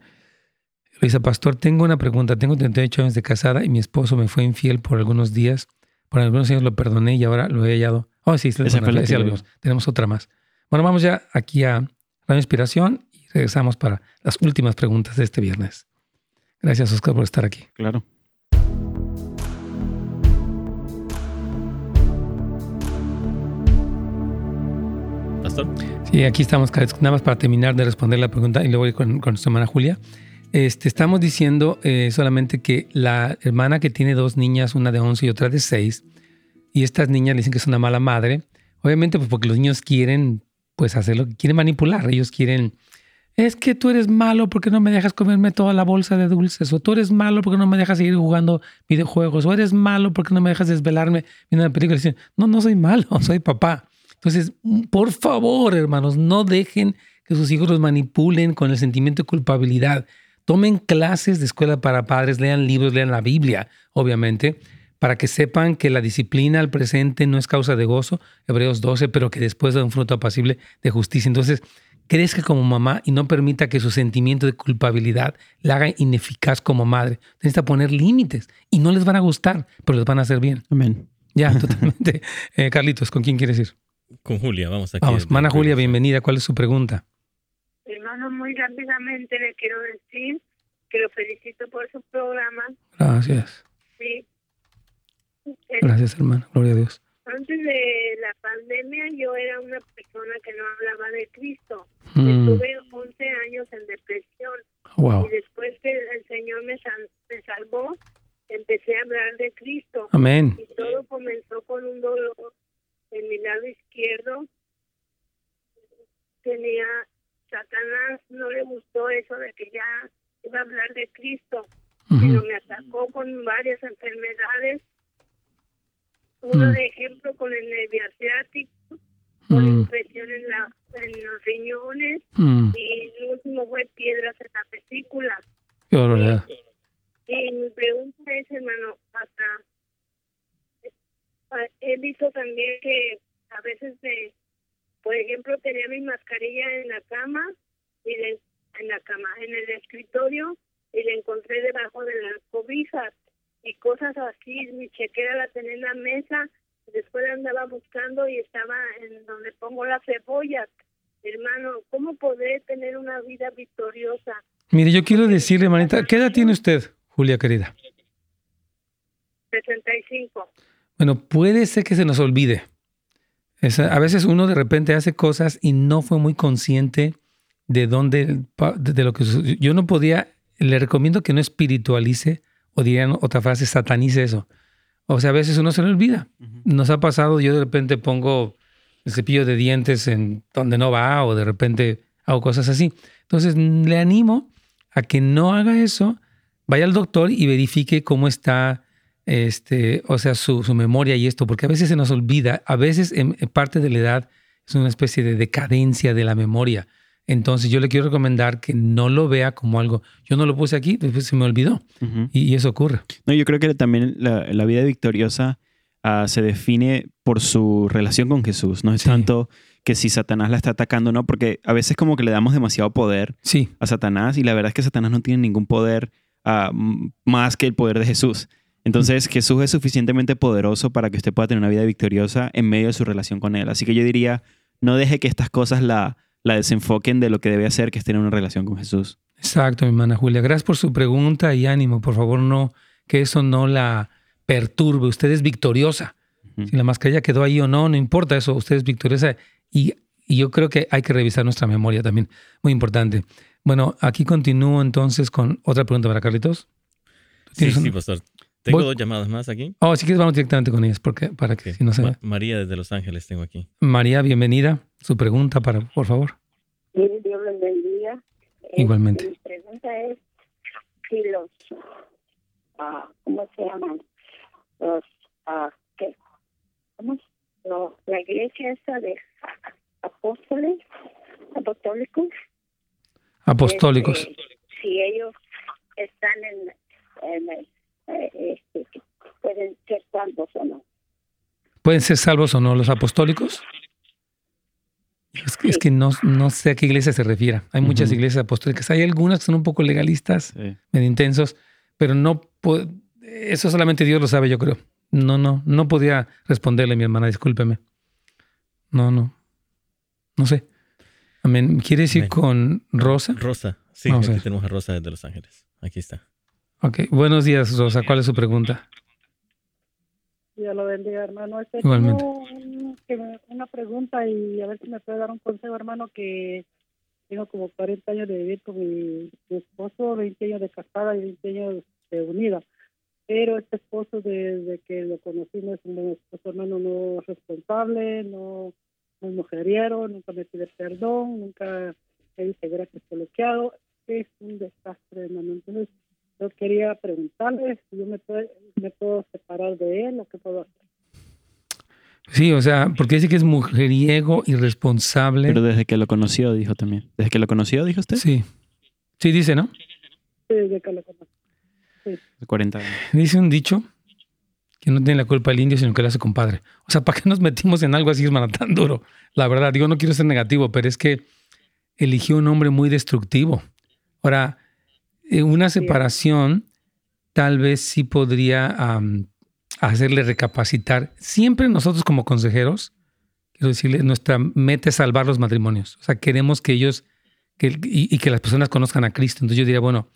Luisa Pastor, tengo una pregunta. Tengo 38 años de casada y mi esposo me fue infiel por algunos días. Por algunos años lo perdoné y ahora lo he hallado. Oh, sí,
Esa fue la que.
Tenemos otra más. Bueno, vamos ya aquí a la inspiración y regresamos para las últimas preguntas de este viernes. Gracias, Oscar, por estar aquí.
Claro.
Sí, aquí estamos, nada más para terminar de responder la pregunta y luego ir con, con nuestra hermana Julia. Este, estamos diciendo eh, solamente que la hermana que tiene dos niñas, una de 11 y otra de 6, y estas niñas le dicen que es una mala madre, obviamente pues porque los niños quieren pues hacer lo que quieren manipular, ellos quieren, es que tú eres malo porque no me dejas comerme toda la bolsa de dulces, o tú eres malo porque no me dejas seguir jugando videojuegos, o eres malo porque no me dejas desvelarme viendo una película. Y dicen, no, no soy malo, soy papá. Entonces, por favor, hermanos, no dejen que sus hijos los manipulen con el sentimiento de culpabilidad. Tomen clases de escuela para padres, lean libros, lean la Biblia, obviamente, para que sepan que la disciplina al presente no es causa de gozo, Hebreos 12, pero que después da un fruto apacible de justicia. Entonces, crezca como mamá y no permita que su sentimiento de culpabilidad la haga ineficaz como madre. Necesita poner límites y no les van a gustar, pero les van a hacer bien.
Amén.
Ya, totalmente. Eh, Carlitos, ¿con quién quieres ir?
Con Julia, vamos aquí.
Vamos, Mana Julia, bienvenida. ¿Cuál es su pregunta?
Hermano, muy rápidamente le quiero decir que lo felicito por su programa.
Gracias.
Sí.
Gracias, hermano. Gloria a Dios.
Antes de la pandemia yo era una persona que no hablaba de Cristo.
Mm.
Estuve 11 años en depresión.
Wow.
Y después que el Señor me, sal- me salvó, empecé a hablar de Cristo.
Amén.
Y todo comenzó con un dolor en mi lado izquierdo. Tenía, Satanás no le gustó eso de que ya iba a hablar de Cristo, pero me atacó con varias enfermedades. Uno
Mm.
de ejemplo con el nervio asiático, con
Mm.
infección en, la, en los riñones
Mm.
y el último fue piedras en la vesícula.
Qué.
Y mi pregunta es, hermano, hasta he visto también que a veces, de, por ejemplo, tenía mi mascarilla en la cama y le- en la cama, en el escritorio y la encontré debajo de las cobijas y cosas así. Mi chequera la tenía en la mesa, después la andaba buscando y estaba en donde pongo las cebollas. Hermano, ¿cómo poder tener una vida victoriosa?
Mire, yo quiero decirle, hermanita, ¿qué edad tiene usted, Julia querida?
65.
Bueno, puede ser que se nos olvide. A veces uno de repente hace cosas y no fue muy consciente de dónde, de, lo que. Yo no podía, le recomiendo que no espiritualice o dirían otra frase, satanice eso. O sea, a veces uno se le olvida. Nos ha pasado, yo de repente pongo el cepillo de dientes en donde no va o de repente hago cosas así. Entonces, le animo a que no haga eso, vaya al doctor y verifique cómo está este, o sea, su, su memoria y esto, porque a veces se nos olvida, a veces en, en parte de la edad es una especie de decadencia de la memoria. Entonces yo le quiero recomendar que no lo vea como algo, yo no lo puse aquí, después se me olvidó
Ujú.
y, y eso ocurre.
No, yo creo que también la, la vida victoriosa ah, se define por su relación con Jesús. No es
Sí.
tanto que si Satanás la está atacando, no, porque a veces como que le damos demasiado poder
Sí,
a Satanás y la verdad es que Satanás no tiene ningún poder m- más que el poder de Jesús. Entonces Jesús es suficientemente poderoso para que usted pueda tener una vida victoriosa en medio de su relación con Él. Así que yo diría, no deje que estas cosas la, la desenfoquen de lo que debe hacer, que es tener una relación con Jesús.
exacto, mi hermana Julia. Gracias por su pregunta y ánimo, por favor, no, que eso no la perturbe. Usted es victoriosa. Si la mascarilla quedó ahí o no, no importa eso, usted es victoriosa y, y yo creo que hay que revisar nuestra memoria también, muy importante. Bueno, aquí continúo entonces con otra pregunta para Carlitos. ¿Tú
Sí, sí, pastor. Tengo
Voy-
dos llamadas más aquí.
Oh, si quieres vamos directamente con ellas, porque para que
Ok.
si no se
Ma- María desde Los Ángeles tengo aquí.
María, bienvenida. Su pregunta, para, por favor.
Sí, Dios les bendiga. Eh,
Igualmente.
Mi pregunta es si los, ah, ¿cómo se llaman? Los, ah, ¿qué? ¿Cómo? es? Los- la iglesia esa de apóstoles, apostólicos.
Apostólicos.
este, si ellos están en, en el, eh, este, pueden ser salvos o no.
¿Pueden ser salvos o no los apostólicos? Es que, es que no, no sé a qué iglesia se refiere. Hay muchas iglesias apostólicas. Hay algunas que son un poco legalistas, medio intensos, pero no eso solamente Dios lo sabe, yo creo. No, no, no podía responderle, mi hermana, discúlpeme. No, no. No sé. Amén. ¿Quieres ir
Amén.
con Rosa?
Rosa. Sí,
Vamos
aquí tenemos a Rosa desde Los Ángeles. Aquí está.
Ok. Buenos días, Rosa. ¿Cuál es su pregunta?
Dios lo bendiga, hermano. Este,
Igualmente.
tengo un- una pregunta y a ver si me puede dar un consejo, hermano, que tengo como 40 años de vivir con mi, mi esposo, 20 años de casada y 20 años de unida. Pero este esposo, desde que lo conocí, no es un buen esposo, hermano, no es responsable, no, no es mujeriero, nunca me pide perdón, nunca me dice gracias por lo que hago. Es un desastre, hermano. Entonces, yo quería preguntarle si yo me puedo, me puedo separar de él o qué puedo hacer.
Sí, o sea, porque dice que es mujeriego, irresponsable.
Pero desde que lo conoció, dijo también. ¿Desde que lo conoció, dijo usted?
Sí. Sí, dice, ¿no?
Sí, desde que lo conozco.
40 años.
Dice un dicho que no tiene la culpa el indio, sino que lo hace compadre. O sea, ¿para qué nos metimos en algo así, hermano, tan duro? La verdad, digo, no quiero ser negativo, pero es que eligió un hombre muy destructivo. Ahora, una separación tal vez sí podría hacerle recapacitar. Siempre nosotros como consejeros, quiero decirle, nuestra meta es salvar los matrimonios. O sea, queremos que ellos que, y, y que las personas conozcan a Cristo. Entonces yo diría, bueno,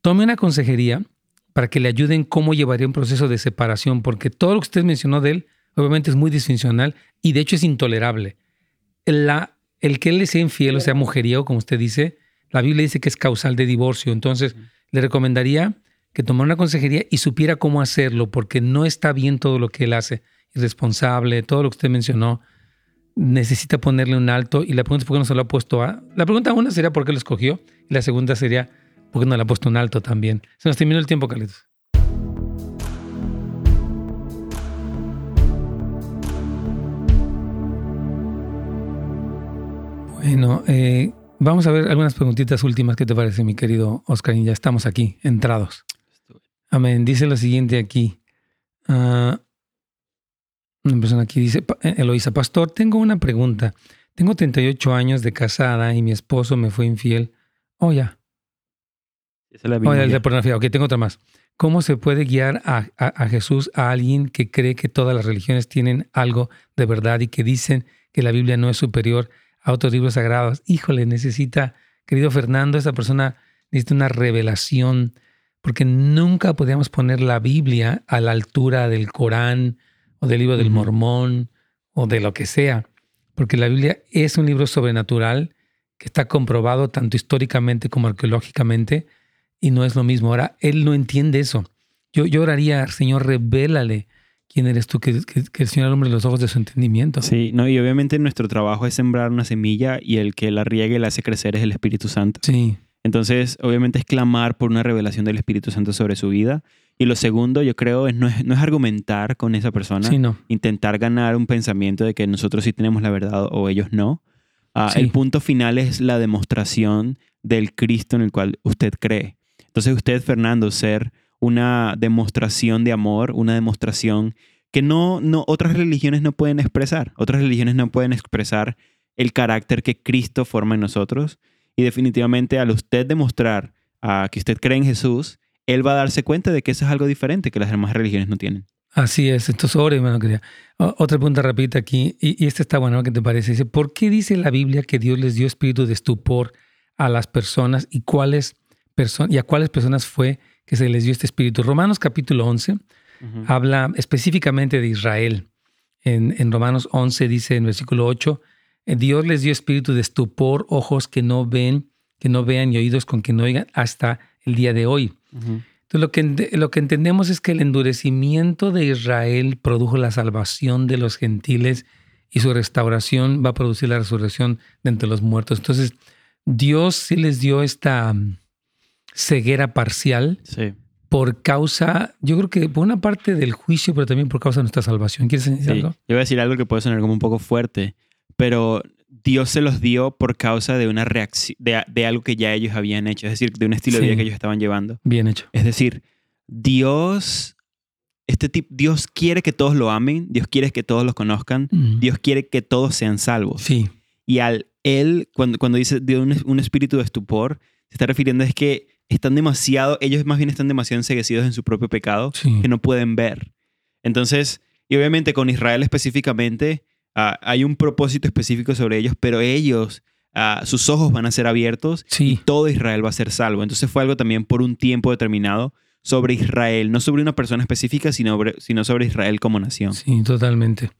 tome una consejería para que le ayuden cómo llevaría un proceso de separación, porque todo lo que usted mencionó de él, obviamente es muy disfuncional y de hecho es intolerable. La, el que él le sea infiel o sea mujeriego, como usted dice, la Biblia dice que es causal de divorcio. Entonces, le recomendaría que tomara una consejería y supiera cómo hacerlo, porque no está bien todo lo que él hace. Irresponsable, todo lo que usted mencionó, necesita ponerle un alto. Y la pregunta es por qué no se lo ha puesto a. La pregunta una sería por qué lo escogió, y la segunda sería por qué no le ha puesto un alto también. Se nos terminó el tiempo, Carlitos. Bueno, eh, vamos a ver algunas preguntitas últimas. ¿Qué te parece, mi querido Oscar? Y ya estamos aquí, entrados. Amén. Dice lo siguiente aquí. Ah, una persona aquí dice, "Pa- eh, Eloisa, pastor, tengo una pregunta. Tengo 38 años de casada y mi esposo me fue infiel. Oh, ya.
Esa es la
Oh,
Biblia.
de pornografía. Ok, tengo otra más. ¿Cómo se puede guiar a, a- a Jesús a alguien que cree que todas las religiones tienen algo de verdad y que dicen que la Biblia no es superior a otros libros sagrados? Híjole, necesita, querido Fernando, esa persona necesita una revelación, porque nunca podíamos poner la Biblia a la altura del Corán o del libro del. Mormón o de lo que sea, porque la Biblia es un libro sobrenatural que está comprobado tanto históricamente como arqueológicamente y no es lo mismo. Ahora, él no entiende eso. Yo, yo oraría, Señor, revélale quién eres tú, que, que- que el Señor alumbre los ojos de su entendimiento.
Sí, no, y obviamente nuestro trabajo es sembrar una semilla y el que la riegue y la hace crecer es el Espíritu Santo.
Sí,
Entonces, obviamente es clamar por una revelación del Espíritu Santo sobre su vida. Y lo segundo, yo creo, es no es, no es argumentar con esa persona,
sí, no.
intentar ganar un pensamiento de que nosotros sí tenemos la verdad o ellos no. Ah,
Sí.
El punto final es la demostración del Cristo en el cual usted cree. Entonces usted, Fernando, ser una demostración de amor, una demostración que no, no, otras religiones no pueden expresar. Otras religiones no pueden expresar el carácter que Cristo forma en nosotros. Y definitivamente al usted demostrar ah, que usted cree en Jesús, Él va a darse cuenta de que eso es algo diferente que las demás religiones no tienen.
Así es. Entonces, ore, hermano querida. Otra pregunta rapidita aquí, y, esta está buena, ¿qué te parece? Dice, ¿por qué dice la Biblia que Dios les dio espíritu de estupor a las personas y a cuáles personas fue que se les dio este espíritu? Romanos capítulo 11 habla específicamente de Israel. En, en Romanos 11 dice en versículo 8, eh, Dios les dio espíritu de estupor, ojos que no ven, que no vean y oídos con que no oigan hasta el día de hoy. Entonces, lo que, lo que entendemos es que el endurecimiento de Israel produjo la salvación de los gentiles y su restauración va a producir la resurrección de entre los muertos. Entonces, Dios sí les dio esta ceguera parcial
Sí.
por causa, yo creo que por una parte del juicio, pero también por causa de nuestra salvación. ¿Quieres decir
Sí.
algo?
Yo voy a decir algo que puede sonar como un poco fuerte, pero Dios se los dio por causa de una reacción, de, de algo que ya ellos habían hecho, es decir, de un estilo
Sí.
de vida que ellos estaban llevando.
Bien hecho.
Es decir, Dios, este tipo, Dios quiere que todos lo amen, Dios quiere que todos los conozcan,
Mm.
Dios quiere que todos sean salvos.
Sí,
Y al él, cuando, cuando dice de un, un espíritu de estupor, se está refiriendo es que están demasiado, ellos más bien están demasiado enseguecidos en su propio pecado
sí.
que no pueden ver. Entonces, y obviamente con Israel específicamente, ah, hay un propósito específico sobre ellos, pero ellos, ah, sus ojos van a ser abiertos y
Sí,
todo Israel va a ser salvo. Entonces fue algo también por un tiempo determinado sobre Israel, no sobre una persona específica, sino sobre, sino sobre Israel como nación.
sí, totalmente.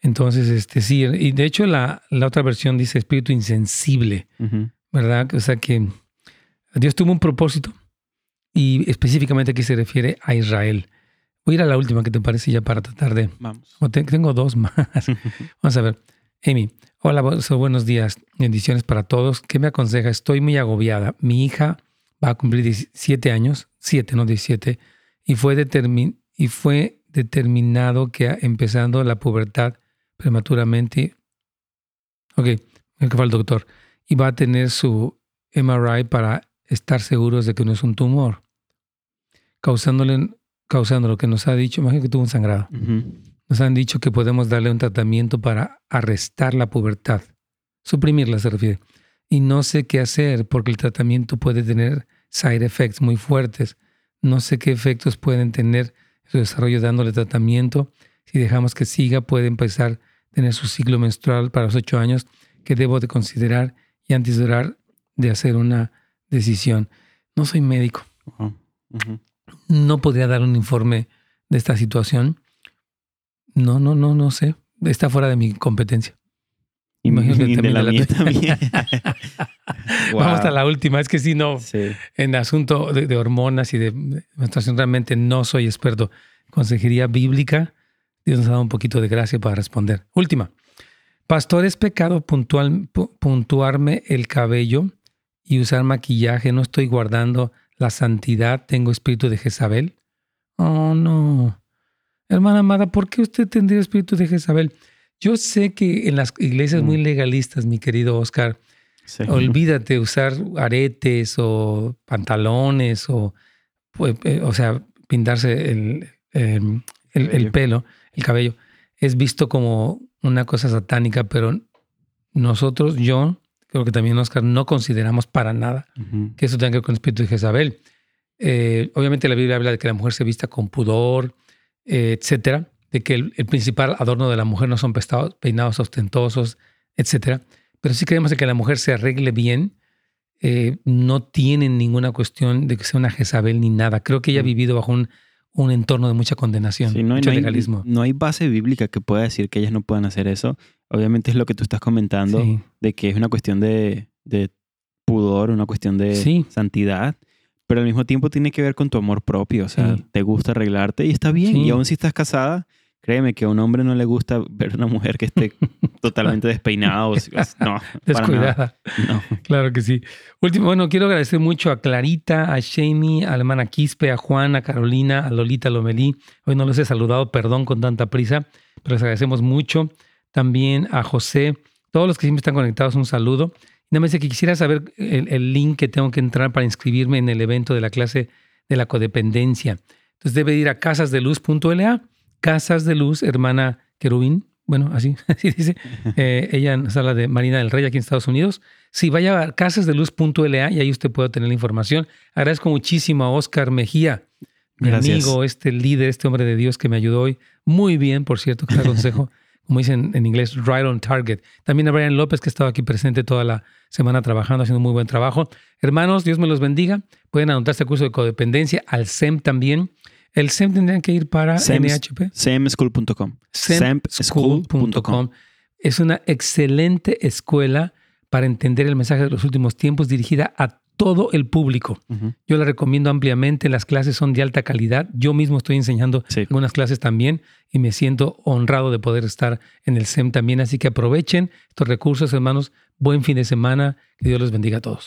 Entonces, este sí, y de hecho la, la otra versión dice espíritu insensible.
Ujú.
¿verdad? O sea que Dios tuvo un propósito y específicamente aquí se refiere a Israel. Voy a ir a la última que te parece ya para tratar de...
Vamos.
o te- tengo dos más. Vamos a ver. Amy, hola, buenos días. Bendiciones para todos. ¿Qué me aconseja? Estoy muy agobiada. Mi hija va a cumplir 17 años, 7, no 17, y fue, determin- y fue determinado que empezando la pubertad prematuramente... Ok, me que fue el doctor y va a tener su MRI para estar seguros de que no es un tumor, causándole, causando lo que nos ha dicho, imagino que tuvo un sangrado, nos han dicho que podemos darle un tratamiento para arrestar la pubertad, suprimirla se refiere. y no sé qué hacer porque el tratamiento puede tener side effects muy fuertes. No sé qué efectos pueden tener su desarrollo dándole tratamiento. Si dejamos que siga, puede empezar a tener su ciclo menstrual para los ocho años que debo de considerar y antes de de hacer una decisión. No soy médico. No podría dar un informe de esta situación. No, no, no, no sé. Está fuera de mi competencia.
Imagínate de la, mía también.
Vamos a la última. Es que si no, en asunto de, hormonas y de menstruación realmente no soy experto. Consejería bíblica. Dios nos ha dado un poquito de gracia para responder. Última. Pastor, ¿es pecado puntual, puntuarme el cabello y usar maquillaje? ¿No estoy guardando la santidad? ¿Tengo espíritu de Jezabel? Oh, no. Hermana amada, ¿por qué usted tendría espíritu de Jezabel? Yo sé que en las iglesias muy mm. legalistas, mi querido Oscar, olvídate usar aretes o pantalones o, pues, eh, o sea, pintarse el, em, el, pelo, el cabello. Es visto como una cosa satánica, pero nosotros, yo, creo que también Oscar, no consideramos para nada que eso tenga que ver con el espíritu de Jezabel. Eh, obviamente la Biblia habla de que la mujer se vista con pudor, eh, etcétera de que el, principal adorno de la mujer no son peinados ostentosos, etc. Pero sí creemos que la mujer se arregle bien. Eh, no tiene ninguna cuestión de que sea una Jezabel ni nada. Creo que ella ha vivido bajo un, un entorno de mucha condenación,
no,
mucho
hay,
legalismo.
No hay base bíblica que pueda decir que ellas no puedan hacer eso. Obviamente es lo que tú estás comentando, de que es una cuestión de, de pudor, una cuestión de santidad pero al mismo tiempo tiene que ver con tu amor propio, o sea, te gusta arreglarte y está bien. Y aún si estás casada, créeme que a un hombre no le gusta ver a una mujer que esté totalmente despeinada o no,
descuidada. No. Claro que sí. Último, bueno, quiero agradecer mucho a Clarita, a Shamey, a la hermana Quispe, a Juan, a Carolina, a Lolita Lomelí. Hoy no los he saludado, perdón con tanta prisa, pero les agradecemos mucho. También a José, todos los que siempre están conectados, un saludo. Y nada más dice que quisiera saber el, link que tengo que entrar para inscribirme en el evento de la clase de la codependencia. Entonces debe ir a casasdeluz.la, Casas de Luz, hermana Querubín, bueno, así, así dice. Eh, ella nos habla de Marina del Rey aquí en Estados Unidos. Sí, vaya a casasdeluz.la y ahí usted puede tener la información. Agradezco muchísimo a Oscar Mejía, mi amigo, este líder, este hombre de Dios que me ayudó hoy. Muy bien, por cierto, cada consejo. como dicen en inglés, right on target. También a Brian López, que estaba aquí presente toda la semana trabajando, haciendo un muy buen trabajo. Hermanos, Dios me los bendiga. Pueden anotarse al curso de codependencia, al SEM también. El SEM tendrían que ir para NHP.
SEMschool.com.
SEMschool.com. Es una excelente escuela para entender el mensaje de los últimos tiempos dirigida a todo el público. Yo la recomiendo ampliamente. Las clases son de alta calidad. Yo mismo estoy enseñando algunas clases también y me siento honrado de poder estar en el SEM también. Así que aprovechen estos recursos, hermanos. Buen fin de semana. Que Dios los bendiga a todos.